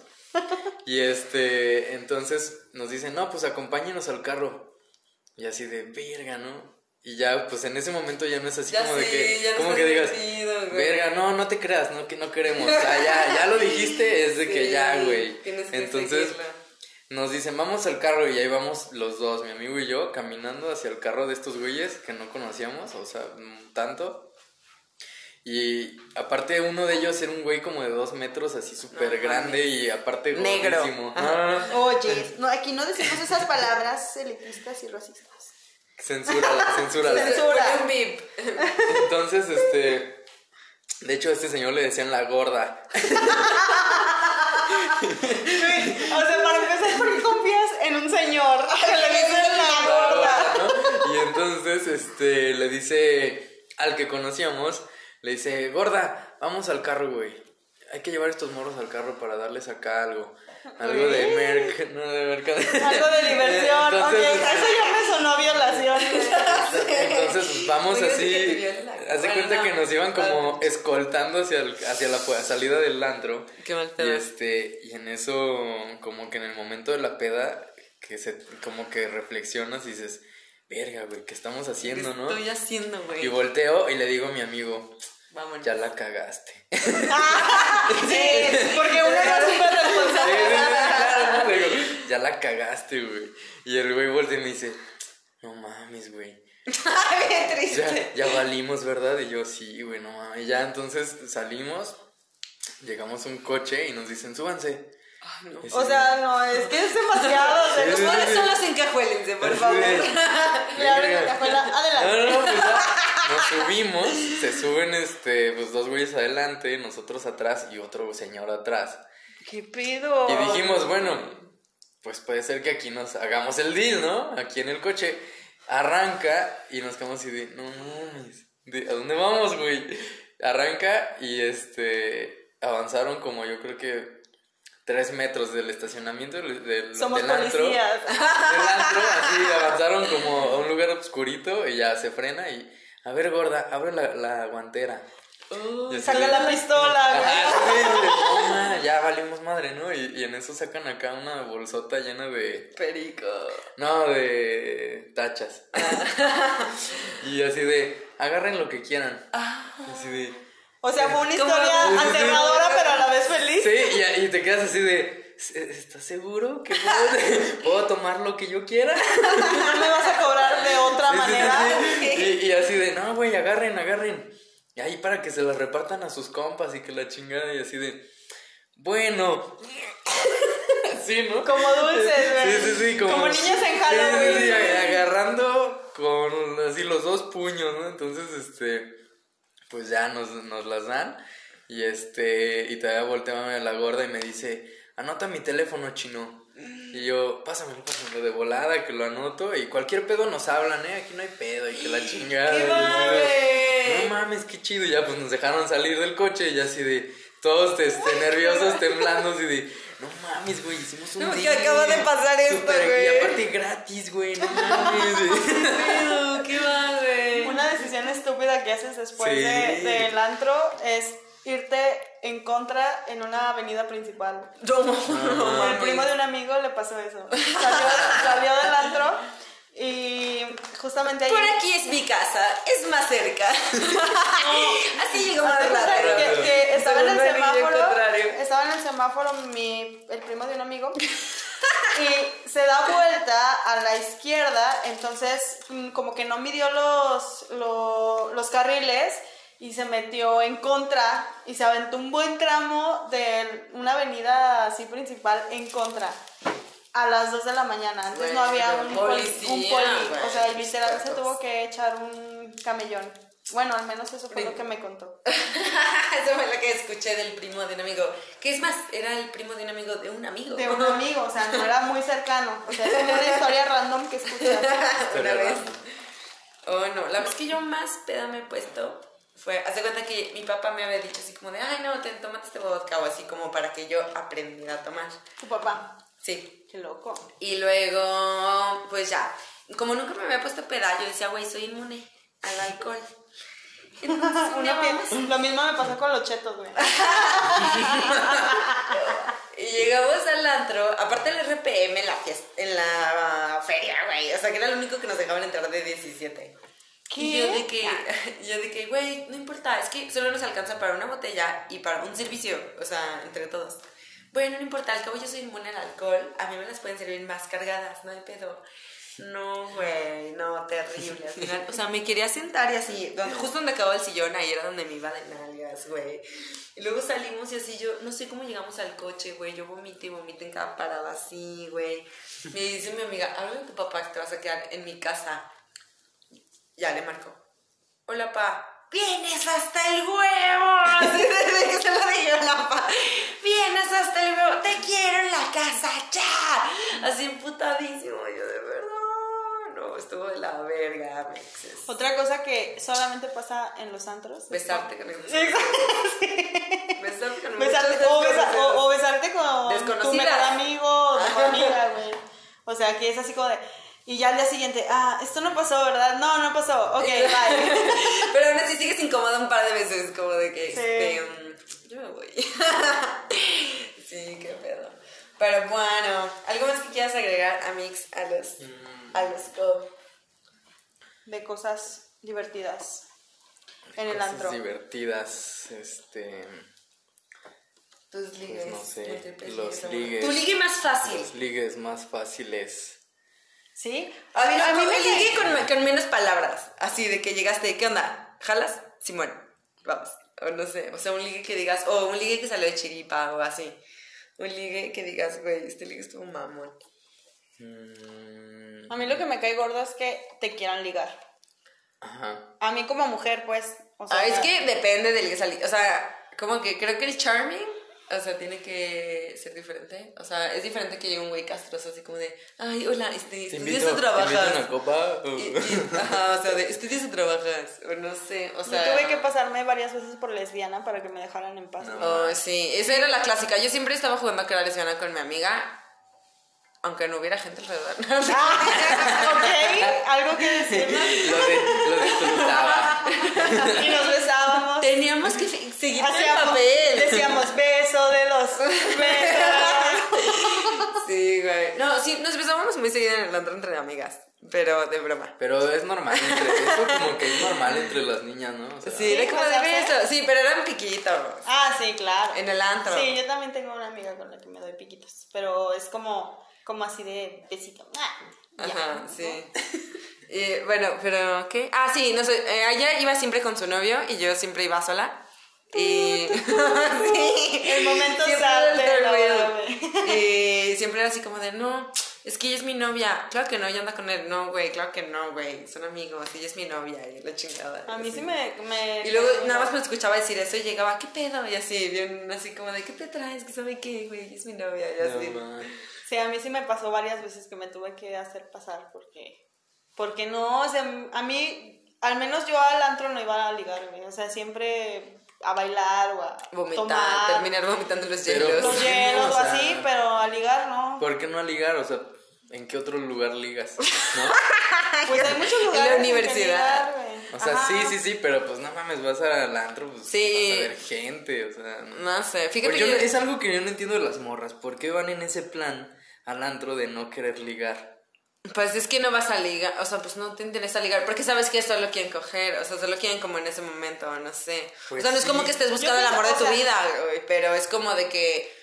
Y este, entonces nos dicen, no, pues acompáñenos al carro. Y así de, verga, ¿no? Y ya, pues en ese momento ya no es así Ya como de que, no como que digas, verga, no, no te creas, no, que no queremos. O sea, ya, ya lo dijiste, es de que ya, güey. Entonces, nos dicen, vamos al carro y ahí vamos los dos, mi amigo y yo, caminando hacia el carro de estos güeyes que no conocíamos, o sea, tanto. Y aparte uno de ellos era un güey como de dos metros, así súper No grande y aparte Negro. Oye, no, aquí no decimos esas palabras elitistas y racistas. Censúrala, censúrala. Censura. Pon un bip. Entonces, este. De hecho, a este señor le decían la gorda. O sea, para empezar, ¿por qué confías en un señor que le dicen la gorda? ¿no? Y entonces, este, le dice al que conocíamos, le dice, gorda, vamos al carro, güey. Hay que llevar estos morros al carro para darles acá algo. Algo de merc, no de mercadeo. Algo de diversión. Entonces, eso ya me sonó a violación. Entonces vamos así. Haz de cuenta no. que nos iban como escoltando hacia, el- hacia la salida del antro. Qué mal Y este, y en eso, como que en el momento de la peda, que se, como que reflexionas y dices, verga, güey, ¿qué estamos ¿Qué haciendo, no? estoy haciendo, güey? Y volteo y le digo a mi amigo, Vámonos. ya la cagaste. sí, Sí, porque uno no es responsable. claro, digo, ya la cagaste, güey. Y el güey voltea y me dice, no mames, güey. Bien triste. Ya, ya valimos, ¿verdad? Y yo, sí, güey, no mames. Y ya entonces salimos, llegamos a un coche y nos dicen, súbanse. Ay, no. Y O sea, no, es que es demasiado. puedes- sí. Solo los encajuélense, por favor. de, Le abren la verga. cajuela. No, Adelante. no, pues nos subimos, se suben este, pues dos güeyes adelante, nosotros atrás y otro señor atrás. ¿Qué pido? Y dijimos, bueno, pues puede ser que aquí nos hagamos el deal, ¿no? Aquí en el coche. Arranca y nos quedamos así de, no mames, ¿de- ¿a dónde vamos, güey? Arranca y este, avanzaron como yo creo que tres metros del estacionamiento del, del, Somos del antro. Del antro, así avanzaron como a un lugar oscurito y ya se frena y, a ver, gorda, abre la, la guantera. Así Saca la pistola, güey. Ajá, ya valimos madre, ¿no? Y, y en eso sacan acá una bolsota llena de. Perico. No, de tachas. y así de. Agarren lo que quieran. Así de. O sea, fue una historia aterradora, pero a la vez feliz. Sí, y, y te quedas así de. ¿Estás seguro que puedo, puedo tomar lo que yo quiera? No me vas a cobrar de otra manera. Y, y así de, no, güey, agarren, agarren. Y ahí para que se las repartan a sus compas y que la chingada y así de, bueno. sí, ¿no? Como dulces, güey. Sí, sí, sí, como, Como niños en sí, Halloween. sí, agarrando con así los dos puños, ¿no? Entonces, este, pues ya nos, nos las dan. Y este, y todavía voltea a la gorda y me dice, anota mi teléfono chino. Y yo, pásamelo, pásamelo de volada, que lo anoto. Y cualquier pedo nos hablan, ¿eh? Aquí no hay pedo y que la chingada. ¡Qué padre! No mames, qué chido. Y ya pues nos dejaron salir del coche y así de, todos este, nerviosos, temblando, así de, no mames, güey, hicimos un No, que deal, acaba de pasar esto, güey. Y aparte gratis, güey, no mames. Pedo, qué padre. Una decisión estúpida que haces después Sí. de- del antro es irte en contra en una avenida principal. No, no, Al primo de un amigo le pasó eso. Salió, salió del antro y justamente ahí... Por aquí es mi casa, es más cerca. Así cuenta rápido. que, que estaba en el semáforo, estaba en el semáforo mi, el primo de un amigo y se da vuelta a la izquierda, entonces mm, como que no midió los, lo- los carriles y se metió en contra y se aventó un buen tramo de una avenida así principal en contra. A las 2 de la mañana, antes no había un poli, policía, un poli, o sea, literal se tuvo que echar un camellón. Bueno, al menos eso fue lo que me contó. Eso fue lo que escuché del primo de un amigo. Que es más, era el primo de un amigo de un amigo. De un amigo, o sea, no era muy cercano. O sea, es como una historia random que escuchas. Una vez. Oh, no. La vez que yo más peda me he puesto fue. Hace cuenta que mi papá me había dicho así como de, ay, no, te tomaste este vodka o así como para que yo aprendiera a tomar. Tu papá. Sí. Qué loco. Y luego, pues ya. Como nunca me había puesto peda, yo decía, güey, soy inmune al alcohol. Entonces, Una Lo mismo me pasó con los chetos, güey. Y llegamos al antro, aparte del RPM en la fiesta, en la feria, güey. O sea, que era lo único que nos dejaban entrar de 17. Y yo de que, yo de que, güey, no importa, es que solo nos alcanza para una botella y para un servicio, o sea, entre todos. Bueno, no importa, al cabo yo soy inmune al alcohol, a mí me las pueden servir más cargadas, no hay pedo. No, güey, no, terrible. Al final, o sea, me quería sentar y así, donde, justo donde acabó el sillón, ahí era donde me iba de nalgas, güey. Y luego salimos y así, yo no sé cómo llegamos al coche, güey. Yo vomité y vomité en cada parada así, güey. Me dice mi amiga, habla de tu papá que te vas a quedar en mi casa. Ya le marcó. Hola, pa. Vienes hasta el huevo. Desde que se lo dije la pa. Vienes hasta el huevo. Te quiero en la casa ya. Así emputadísimo. Yo de verdad. No, estuvo de la verga, mexes. Otra cosa que solamente pasa en los antros. Besarte con el Besarte con Besarte, o, besa- o- o besarte con tu mejor amigo o tu amiga, güey. O sea, que es así como de. Y ya al día siguiente, ah, esto no pasó, ¿verdad? No, no pasó. Ok, bye. Pero aún así sigues incómoda un par de veces, como de que, Sí. este, mm, yo me voy. sí, qué pedo. Pero bueno, ¿algo más que quieras agregar, Amix, a los, Mm. a los co? De cosas divertidas en el Cosas antro. divertidas, este... Tus ligues. Pues no sé, los ligues, ligues. Tu ligue más fácil. Los ligues más fáciles. ¿Sí? A mí, a mí me ligue con, con menos palabras. Así de que llegaste, ¿qué onda? ¿Jalas? Simón, vamos. O no sé, o sea, un ligue que digas, o un ligue que salió de chiripa o así. Un ligue que digas, güey, este ligue estuvo mamón. Mm, A mí lo que me cae gordo es que te quieran ligar. ajá. A mí como mujer, pues. O sea, Ah, es que depende del que salí. O sea, como que creo que el charming, o sea, tiene que ser diferente. O sea, es diferente que llegue un güey castroso así como de, ay, hola, este, te invito a trabajas. una copa. Y- y- ajá, o sea, de, este día se trabajas. O no sé, o Yo sea. tuve que pasarme varias veces por lesbiana para que me dejaran en paz. No. Oh, sí, esa era la clásica. Yo siempre estaba jugando a que era lesbiana con mi amiga, aunque no hubiera gente alrededor. Ah, ok, algo que decirnos. lo, de, lo disfrutaba. Y nos besábamos. Teníamos que seguir el papel. decíamos beso besos. Sí, güey. No, sí, nos besábamos muy seguido en el antro entre amigas, pero de broma. Pero es normal, entre, eso como que es normal entre las niñas, ¿no? O sea, Sí, era como de beso. Sí, pero eran piquitos. Ah, sí, claro. En el antro. Sí, yo también tengo una amiga con la que me doy piquitos, pero es como, como así de besito. Ah, ya, Ajá, ¿no? sí. Y, bueno, pero ¿qué? Ah, sí, no sé. eh, ella iba siempre con su novio y yo siempre iba sola. Y. sí. El momento Siempre. Y siempre era así como de, no, es que ella es mi novia. Claro que no, ella anda con él. No, güey, claro que no, güey. Son amigos, ella es mi novia y la chingada. A mí así. sí me... me Y luego nada más me escuchaba decir eso y llegaba, ¿qué pedo? Y así, bien, así como de, ¿qué te traes? ¿Qué sabe qué, güey? Es mi novia. Y así. no. Sí, a mí sí me pasó varias veces que me tuve que hacer pasar porque... Porque no, o sea, a mí, al menos yo al antro no iba a ligar, güey. O sea, siempre a bailar o a Vomitar, tomar terminar vomitando los Pero, hielos. los hielos o así, pero a ligar no. ¿Por qué no ligar? O sea, ¿en qué otro lugar ligas? ¿No? Pues hay muchos En la lugares. que universidad. ligar, güey. O sea, Ajá. sí, sí, sí, pero pues no mames, vas al antro, pues Sí. vas a ver gente, o sea. no. No sé, fíjate Pues yo- que... es algo que yo no entiendo de las morras. ¿Por qué van en ese plan al antro de no querer ligar? Pues es que no vas a ligar, o sea, pues no te interesa ligar, porque sabes que solo quieren coger, o sea, solo quieren como en ese momento, no sé. Pues o sea, no es sí. como que estés buscando el amor de tu sea- vida, güey, pero es como de que,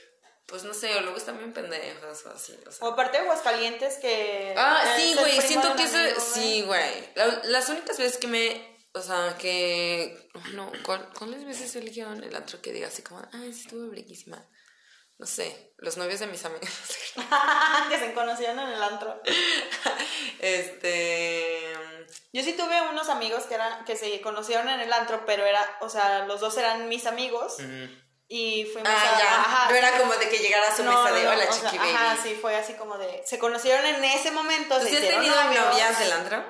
pues no sé, o luego están bien pendejos o así, o sea. O aparte de Aguascalientes que... Ah, sí, güey, siento que eso, sí, güey. La- las únicas veces que me, o sea, que, no, ¿cuál- ¿cuáles veces en el antro que diga así como, ay, sí estuvo breguísima? No sé, los novios de mis amigos. que se conocieron en el antro. este... Yo sí tuve unos amigos que eran que se conocieron en el antro, pero era, o sea, los dos eran mis amigos y fuimos Ah, a ya. ajá, no era como de que llegara a su no, mesa de no, hola, o sea, chiqui baby. Ajá, sí, fue así como de se conocieron en ese momento, ¿Tú sí has tenido novios. novias del antro?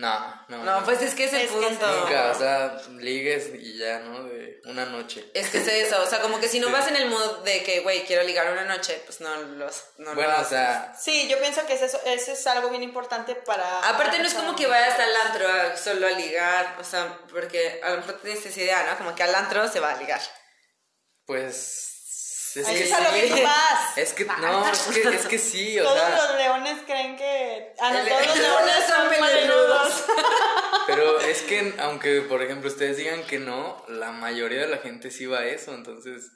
No, no. No, pues es que es el Es punto. Nunca, o sea, ligues y ya, ¿no? De una noche. Es que es eso, o sea, como que si no Sí. vas en el mood de que, güey, quiero ligar una noche, pues no los no Bueno, lo o sea, Sí, yo pienso que es eso, eso es algo bien importante para Aparte no es como que vayas al antro a- solo a ligar, o sea, porque a lo mejor tienes esa idea, ¿no? Como que al antro se va a ligar. pues. Es que es a lo que vas. Es que, no, es que, es que sí, o Todos sea. los leones creen que ah, no, todos los leones son melenudos. Pero es que, aunque por ejemplo ustedes digan que no, la mayoría de la gente sí va a eso, entonces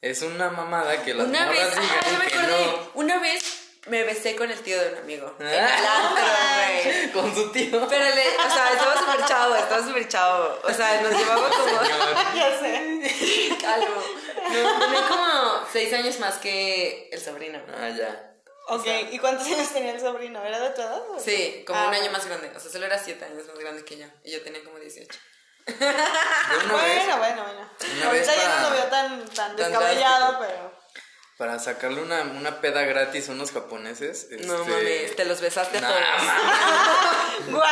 es una mamada que las Una vez, digan ya me que acordé. no. Una vez me besé con el tío de un amigo. En el Ah. antro, güey. Con su tío. Pero le, o sea, estaba súper chavo, estaba súper chavo. O sea, nos llevaba como. Ya sé. Calvo. No, tenía como seis años más que el sobrino. Ah, ya. Ok, ¿y cuántos años tenía el sobrino? ¿Era de tu edad? o- Sí, como Ah, un año bueno. más grande. O sea, solo era siete años más grande que yo. Y yo tenía como 18. Yo una vez, Bueno, bueno, bueno. Una Ahorita vez ya no para- lo veo tan, tan tan descabellado, pero. Para sacarle una, una peda gratis a unos japoneses. No este, mames, te los besaste a Nah, todos. ¡Guau!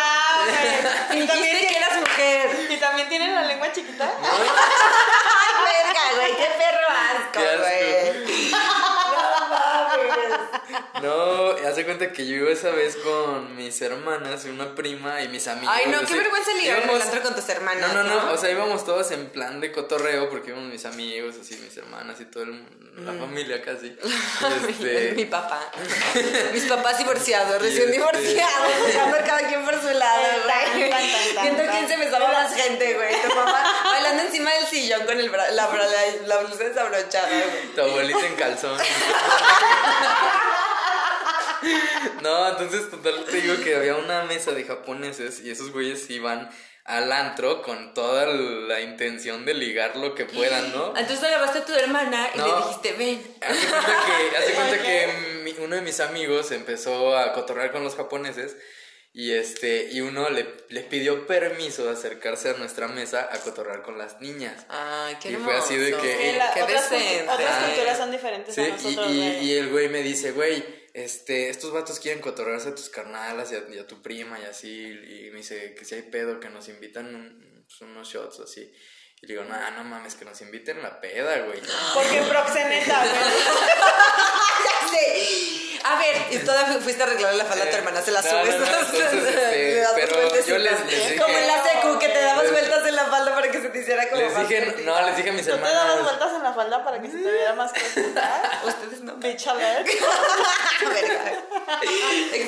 güey! ¿Y también, que eras mujer. ¿Y también tienen la lengua chiquita? ¡Ay, verga, güey! ¡Qué perro asco. güey! No hace cuenta que yo iba esa vez con mis hermanas y una prima y mis amigos. Ay, no, así. qué vergüenza ligar en el antro con tus hermanas. No, no, no, o sea, íbamos todos en plan de cotorreo porque íbamos mis amigos, así, mis hermanas y todo el, la familia casi. Y este, Mi papá. Mis papás divorciados, recién este- divorciados, cada quien por su lado, güey. Tan. quién se besaba más gente, güey. Tu mamá bailando encima del sillón con el bra- la, la, la blusa desabrochada, güey. tu abuelita en calzón. No, entonces total te digo que había una mesa de japoneses y esos güeyes iban al antro con toda la intención de ligar lo que puedan, ¿no? Entonces agarraste a tu hermana y No. le dijiste, ven. Hace cuenta que, hace cuenta que mi- uno de mis amigos empezó a cotorrear con los japoneses y este y uno le, le pidió permiso de acercarse a nuestra mesa a cotorrear con las niñas. Ay, qué Y fue así de que- Sí, la- qué otras, cultu- decente. otras culturas son diferentes Sí, a y, nosotros. y, güey. y el güey me dice, güey, este, estos vatos quieren cotorrearse a tus carnalas y a, tu prima y así. Y me dice que si hay pedo, que nos invitan un- pues, unos shots así. Y le digo, no, no mames, que nos inviten a la peda, güey. Porque proxeneta, güey. Ya sé. A ver, y todavía fuiste a arreglar la falda a tu hermana, se la No, subes. no, no, entonces, este, pero yo les- les dije- Como en la secu, que te dabas Les- vueltas en la falda para que se te hiciera como Les dije, no, les dije a mis Tú te dabas hermanas. vueltas en la falda para que se te viera más cortita. Ustedes no. Bitch alert. Verga.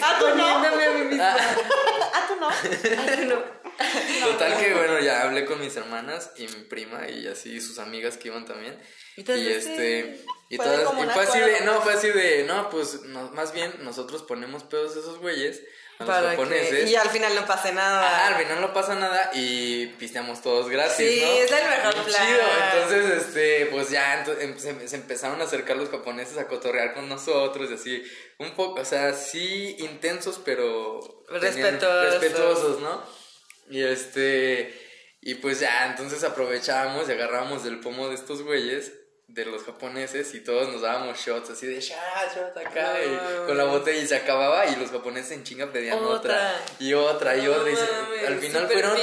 Ah, ¿tú no? A mí misma. Ah, tú no. Ay, no. Total que bueno, ya hablé con mis hermanas y mi prima y así sus amigas que iban también. Y este y Fue todas y fue así de, no, fue así de, no, pues no, más bien nosotros ponemos pedos a esos güeyes, a los Para japoneses. que... Y al final no pase nada. Ajá, al final no pasa nada y pisteamos todos gratis, Sí, ¿no? es el mejor Bien plan. chido. Entonces, este, pues ya em- se, se empezaron a acercar los japoneses a cotorrear con nosotros y así, un poco, o sea, sí intensos, pero Respetuosos. respetuosos, ¿no? Y este, y pues ya, entonces aprovechábamos y agarrábamos del pomo de estos güeyes de los japoneses y todos nos dábamos shots así de shot, shot acá No y con la botella y se acababa y los japoneses en chinga pedían otra, Otra. y otra y No otra y se- mames, al final fueron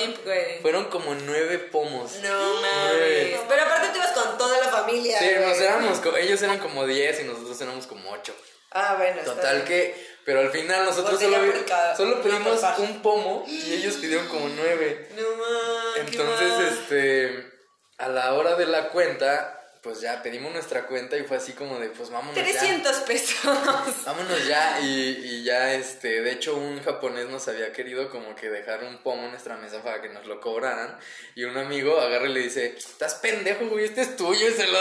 fueron como nueve pomos. No mames. Pero aparte tú ibas con toda la familia. Sí, nos éramos, ellos eran como 10 y nosotros éramos como 8. Ah, bueno. está Total que, pero al final nosotros solo, cada- solo pedimos un pomo y ellos pidieron como 9. No mames. Entonces, este, a la hora de la cuenta, pues ya pedimos nuestra cuenta y fue así como de, pues vámonos ya. 300 pesos. Vámonos ya y, y ya este, de hecho un japonés nos había querido como que dejar un pomo en nuestra mesa para que nos lo cobraran y un amigo agarra y le dice, estás pendejo güey, este es tuyo y se lo...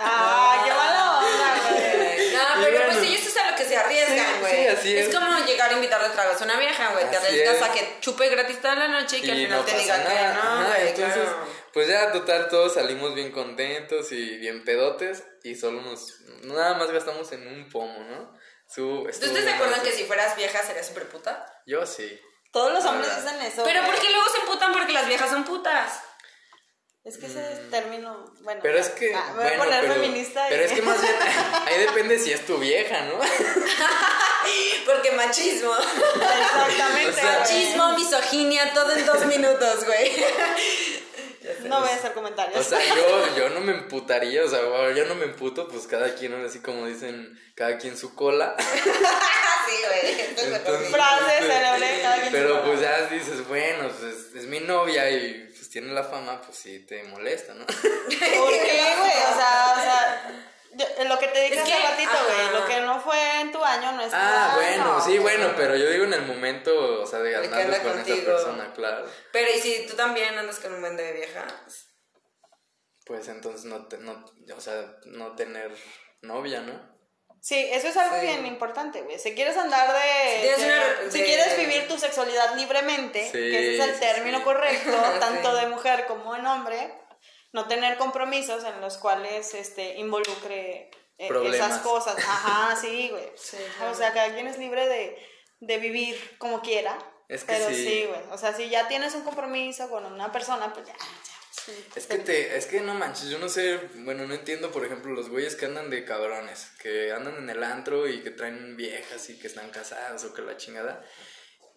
Ah, qué mala onda, güey. No, pero pues ellos es a lo que se arriesgan, güey. sí, así es. como llegar a invitarle tragos a una vieja, güey. Te arriesgas es. a que chupe gratis toda la noche y que al final te diga que no, güey. entonces, claro. Pues ya total todos salimos bien contentos y bien pedotes y solo nos, nada más gastamos en un pomo, ¿no? Su, ¿Tú estuvo estás de bien acuerdo en gracioso. que si fueras vieja serías súper puta? Yo sí. Todos los hombres verdad. dicen eso. Pero. ¿por qué luego se emputan? Porque las viejas son putas. Es que ese es término. Bueno. Pero es que, Ah, me voy a poner pero, feminista. y- pero es que más bien, ahí depende si es tu vieja, ¿no? Porque machismo. Exactamente. O sea, güey. Machismo, misoginia, todo en dos minutos, güey. No voy a hacer comentarios. O sea, yo, yo no me emputaría, o sea, yo no me emputo, pues cada quien, así como dicen, cada quien su cola. sí, güey. Entonces, Frase este, célebre, cada quien su Pero cola. pues ya dices, bueno, pues es, es mi novia y pues tiene la fama, pues sí te molesta, ¿no? ¿Por qué, güey? O sea, o sea, lo que te dije Es hace que, ratito, güey. Lo que no fue en tu año no es tu Ah, año. bueno, sí, bueno, pero yo digo en el momento, o sea, de que andando anda con esa persona, claro. Pero ¿y si tú también andas con un buen de viejas? Pues entonces no, te- no, o sea, no tener novia, ¿no? Sí, eso es algo Sí. bien importante, güey. Si quieres andar de... Si tienes de- una- si de- quieres vivir tu sexualidad libremente, Sí, que ese es el término sí. correcto, tanto de mujer como en hombre, no tener compromisos en los cuales este, involucre eh, esas cosas. Ajá, sí, güey. Sí, O sea, cada quien es libre de, de vivir como quiera. Es que pero sí. sí, güey. O sea, si ya tienes un compromiso con una persona, pues ya. ya, sí. Es que te, es que no manches, yo no sé, bueno, no entiendo, por ejemplo, los güeyes que andan de cabrones, que andan en el antro y que traen viejas y que están casadas o que la chingada.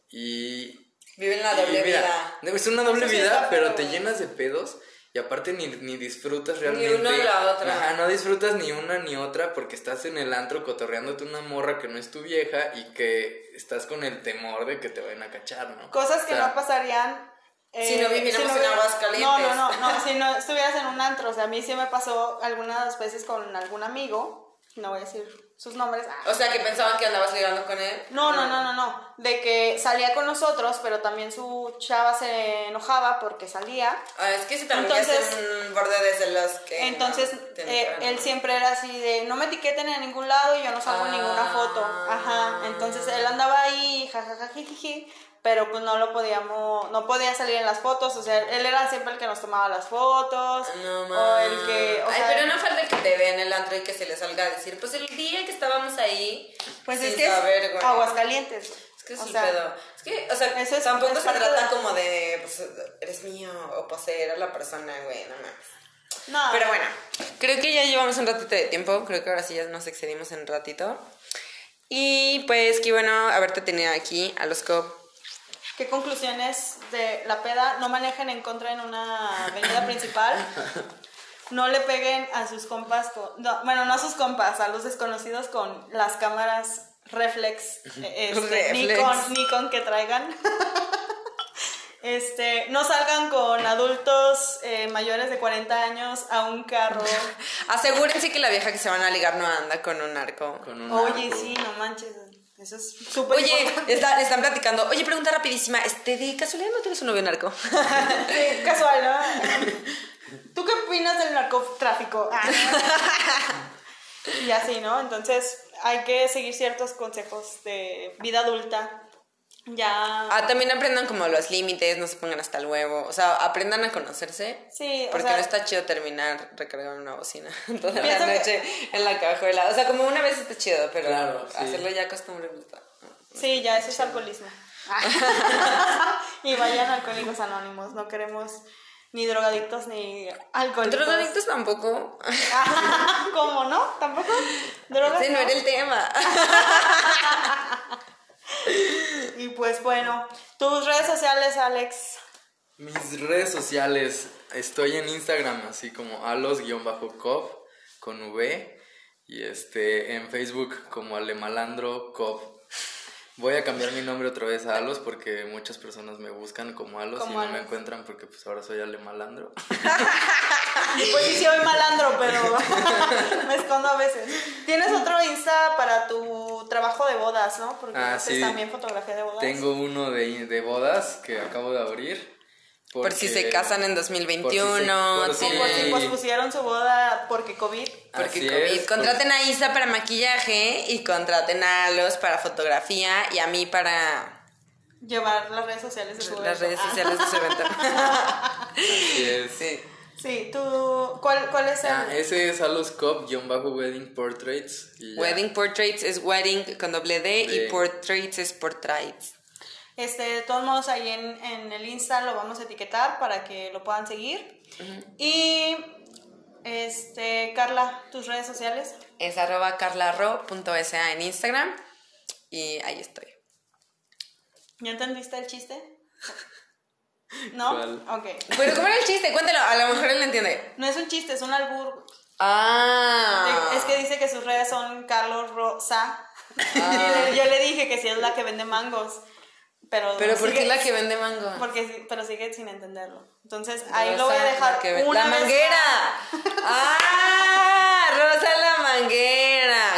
Y Viven la Y doble mira, vida. Es una doble vida, pero te llenas de pedos y aparte ni, ni disfrutas realmente. una ni la otra. Ajá, no disfrutas ni una ni otra porque estás en el antro cotorreándote una morra que no es tu vieja y que estás con el temor de que te vayan a cachar, ¿no? Cosas que O sea, no pasarían. eh, Si no viviéramos en hubiera- Aguascalientes. No, no, no, no, si no estuvieras en un antro. O sea, a mí sí me pasó algunas veces con algún amigo, no voy a decir sus nombres. ah. O sea, que pensaban que andabas ligando con él. No, no, no, no, no. De que salía con nosotros, pero también su chava se enojaba porque salía. Ah, es que también Entonces- es un borde de celos que. Entonces, no, eh, él siempre era así de, no me etiqueten en ningún lado y yo no salgo en ninguna Ah. foto. Ajá. Entonces, él andaba ahí, jajaja, jijiji, pero pues no lo podíamos, no podía salir en las fotos. O sea, él era siempre el que nos tomaba las fotos. No o el que, o Ay, sea, pero no falta que te vea en el antro y que se le salga a decir, pues el día que estábamos ahí. pues sin es que saber, es güey. Aguascalientes. Es que es o un sea, pedo. Es que, o sea, eso es- tampoco es se trata de- como de, pues, eres mío o poseer a la persona, güey, no mames. No, Pero bueno, creo que ya llevamos un ratito de tiempo. Creo que ahora sí ya nos excedimos en un ratito. Y pues, qué bueno haberte tenido aquí a los COP. ¿Qué conclusiones de la peda? No manejen en contra en una avenida principal. No le peguen a sus compas con... no, bueno, no a sus compas, a los desconocidos con las cámaras reflex, eh, este, Reflex. Nikon, Nikon que traigan. Este, no salgan con adultos eh, mayores de 40 años a un carro. Asegúrense que la vieja que se van a ligar no anda con un arco. Con un Oye, arco. sí, no manches. Eso es súper Oye, está- están platicando. Oye, pregunta rapidísima. Este, ¿de casualidad no tienes un novio narco? Sí, casual, ¿no? ¿Tú qué opinas del narcotráfico? Ah. y así, ¿no? Entonces hay que seguir ciertos consejos de vida adulta. Ya. Ah, también aprendan como los límites, no se pongan hasta el huevo. O sea, aprendan a conocerse. Sí, o Porque sea- no está chido terminar recargando una bocina toda la que- noche en la cajuela. O sea, como una vez está chido, pero Claro, sí. hacerlo ya costumbre no. Sí, ya eso es alcoholismo. y vayan a alcohólicos anónimos. No queremos ni drogadictos ni alcohólicos. Drogadictos tampoco. ¿Cómo no? ¿Tampoco? ¿Drogas? Ese no no? era el tema. Y pues bueno, tus redes sociales, Alex. Mis redes sociales, estoy en Instagram así como alos-cop con V y este en Facebook como Alemalandro Cop. Voy a cambiar mi nombre otra vez a Alos porque muchas personas me buscan como Alos y no me encuentran porque pues ahora soy Alemalandro. Pues sí, sí, soy malandro, pero me escondo a veces. Tienes otro Insta para tu trabajo de bodas, ¿no? Porque Ah, haces sí. también fotografía de bodas. Tengo uno de, de bodas que acabo de abrir. Por si se porque- casan en por si 2021. por Sí, si- por si pospusieron su boda porque COVID. Porque Así COVID. es, contraten a Isa para maquillaje y contraten a los para fotografía y a mí para Llevar las redes sociales de su las evento. redes Ah. sociales de su evento. Así es. Sí. Sí, tú. ¿Cuál, cuál es el.? Ah, ese es Alos Cop-Wedding Portraits. y ya. Wedding Portraits es wedding con doble D y De- portraits portraits es portraits. Este, de todos modos, ahí en, en el Insta lo vamos a etiquetar para que lo puedan seguir. Y. Este, Carla, tus redes sociales. Es arroba carlarro.sa en Instagram y ahí estoy. ¿Ya entendiste el chiste? ¿No? ¿Cuál? Ok. Pero ¿cómo era el chiste? Cuéntalo, a lo mejor él lo entiende. No es un chiste, es un albur. Ah. Es que dice que sus redes son Carlos Rosa. Y le- yo le dije que si es la que vende mangos. Pero, Pero ¿por qué la que vende mango? Porque, pero sigue sin entenderlo. Entonces ahí lo voy a dejar la una ¡La vez manguera! ¡Ah! ¡Rosa la manguera!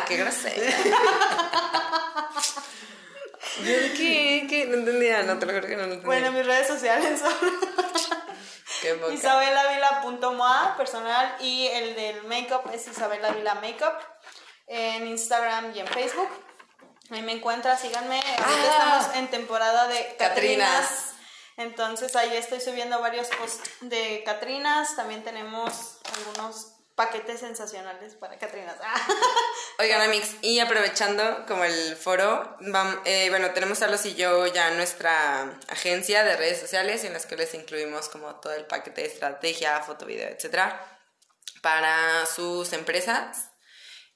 Yo de qué, qué, no entendía, no te lo juro que no lo entendía. Bueno, mis redes sociales son Qué isabelavila.moa personal y el del makeup es Isabelavila Makeup en Instagram y en Facebook. Ahí me encuentras, síganme. Ahorita Ah. estamos en temporada de Catrinas. Catrinas. Entonces ahí estoy subiendo varios posts de Catrinas. También tenemos algunos paquetes sensacionales para Catrinas. Oigan, Amix, y aprovechando como el foro, eh, bueno, tenemos Carlos y yo ya nuestra agencia de redes sociales en las que les incluimos como todo el paquete de estrategia, foto, video, etcétera, para sus empresas,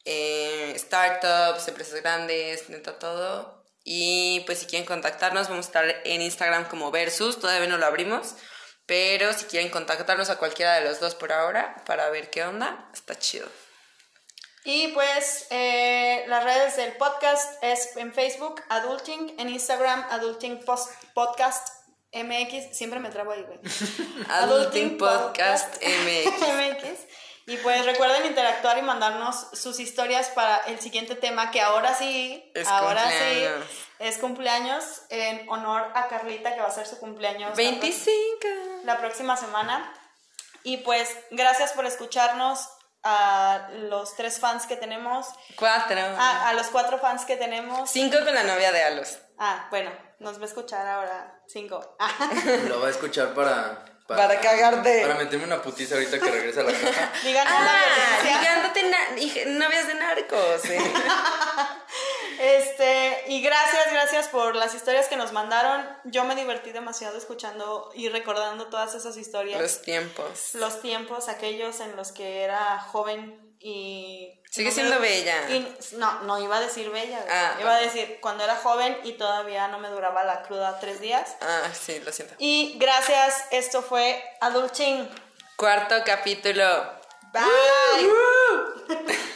eh, startups, empresas grandes, neta todo. Y pues si quieren contactarnos, vamos a estar en Instagram como Versus, todavía no lo abrimos. Pero si quieren contactarnos a cualquiera de los dos por ahora para ver qué onda, está chido. Y pues eh, las redes del podcast es en Facebook, Adulting, en Instagram, Adulting Post- Podcast MX, siempre me trabo ahí, güey. Adulting Podcast MX. MX. Y pues recuerden interactuar y mandarnos sus historias para el siguiente tema que ahora sí, Es ahora cumpleaños. sí, es cumpleaños en honor a Carlita que va a ser su cumpleaños. la 25. la próxima semana. Y pues gracias por escucharnos a los tres fans que tenemos, Cuatro. a, a los cuatro fans que tenemos. Cinco con la novia de Alos. Ah, bueno, nos va a escuchar ahora cinco. Lo va a escuchar para. Para cagarte. Para meterme una putiza ahorita que regrese a la casa. Digan Ah, ligándote na- novias de narcos. eh. Este, y gracias, gracias por las historias que nos mandaron. Yo me divertí demasiado escuchando y recordando todas esas historias. Los tiempos. los tiempos aquellos en los que era joven y Sigue no siendo me- bella. y- no no iba a decir bella. Ah, iba a decir cuando era joven y todavía no me duraba la cruda tres días Ah, sí, lo siento. y gracias esto fue Adulting Cuarto capítulo. bye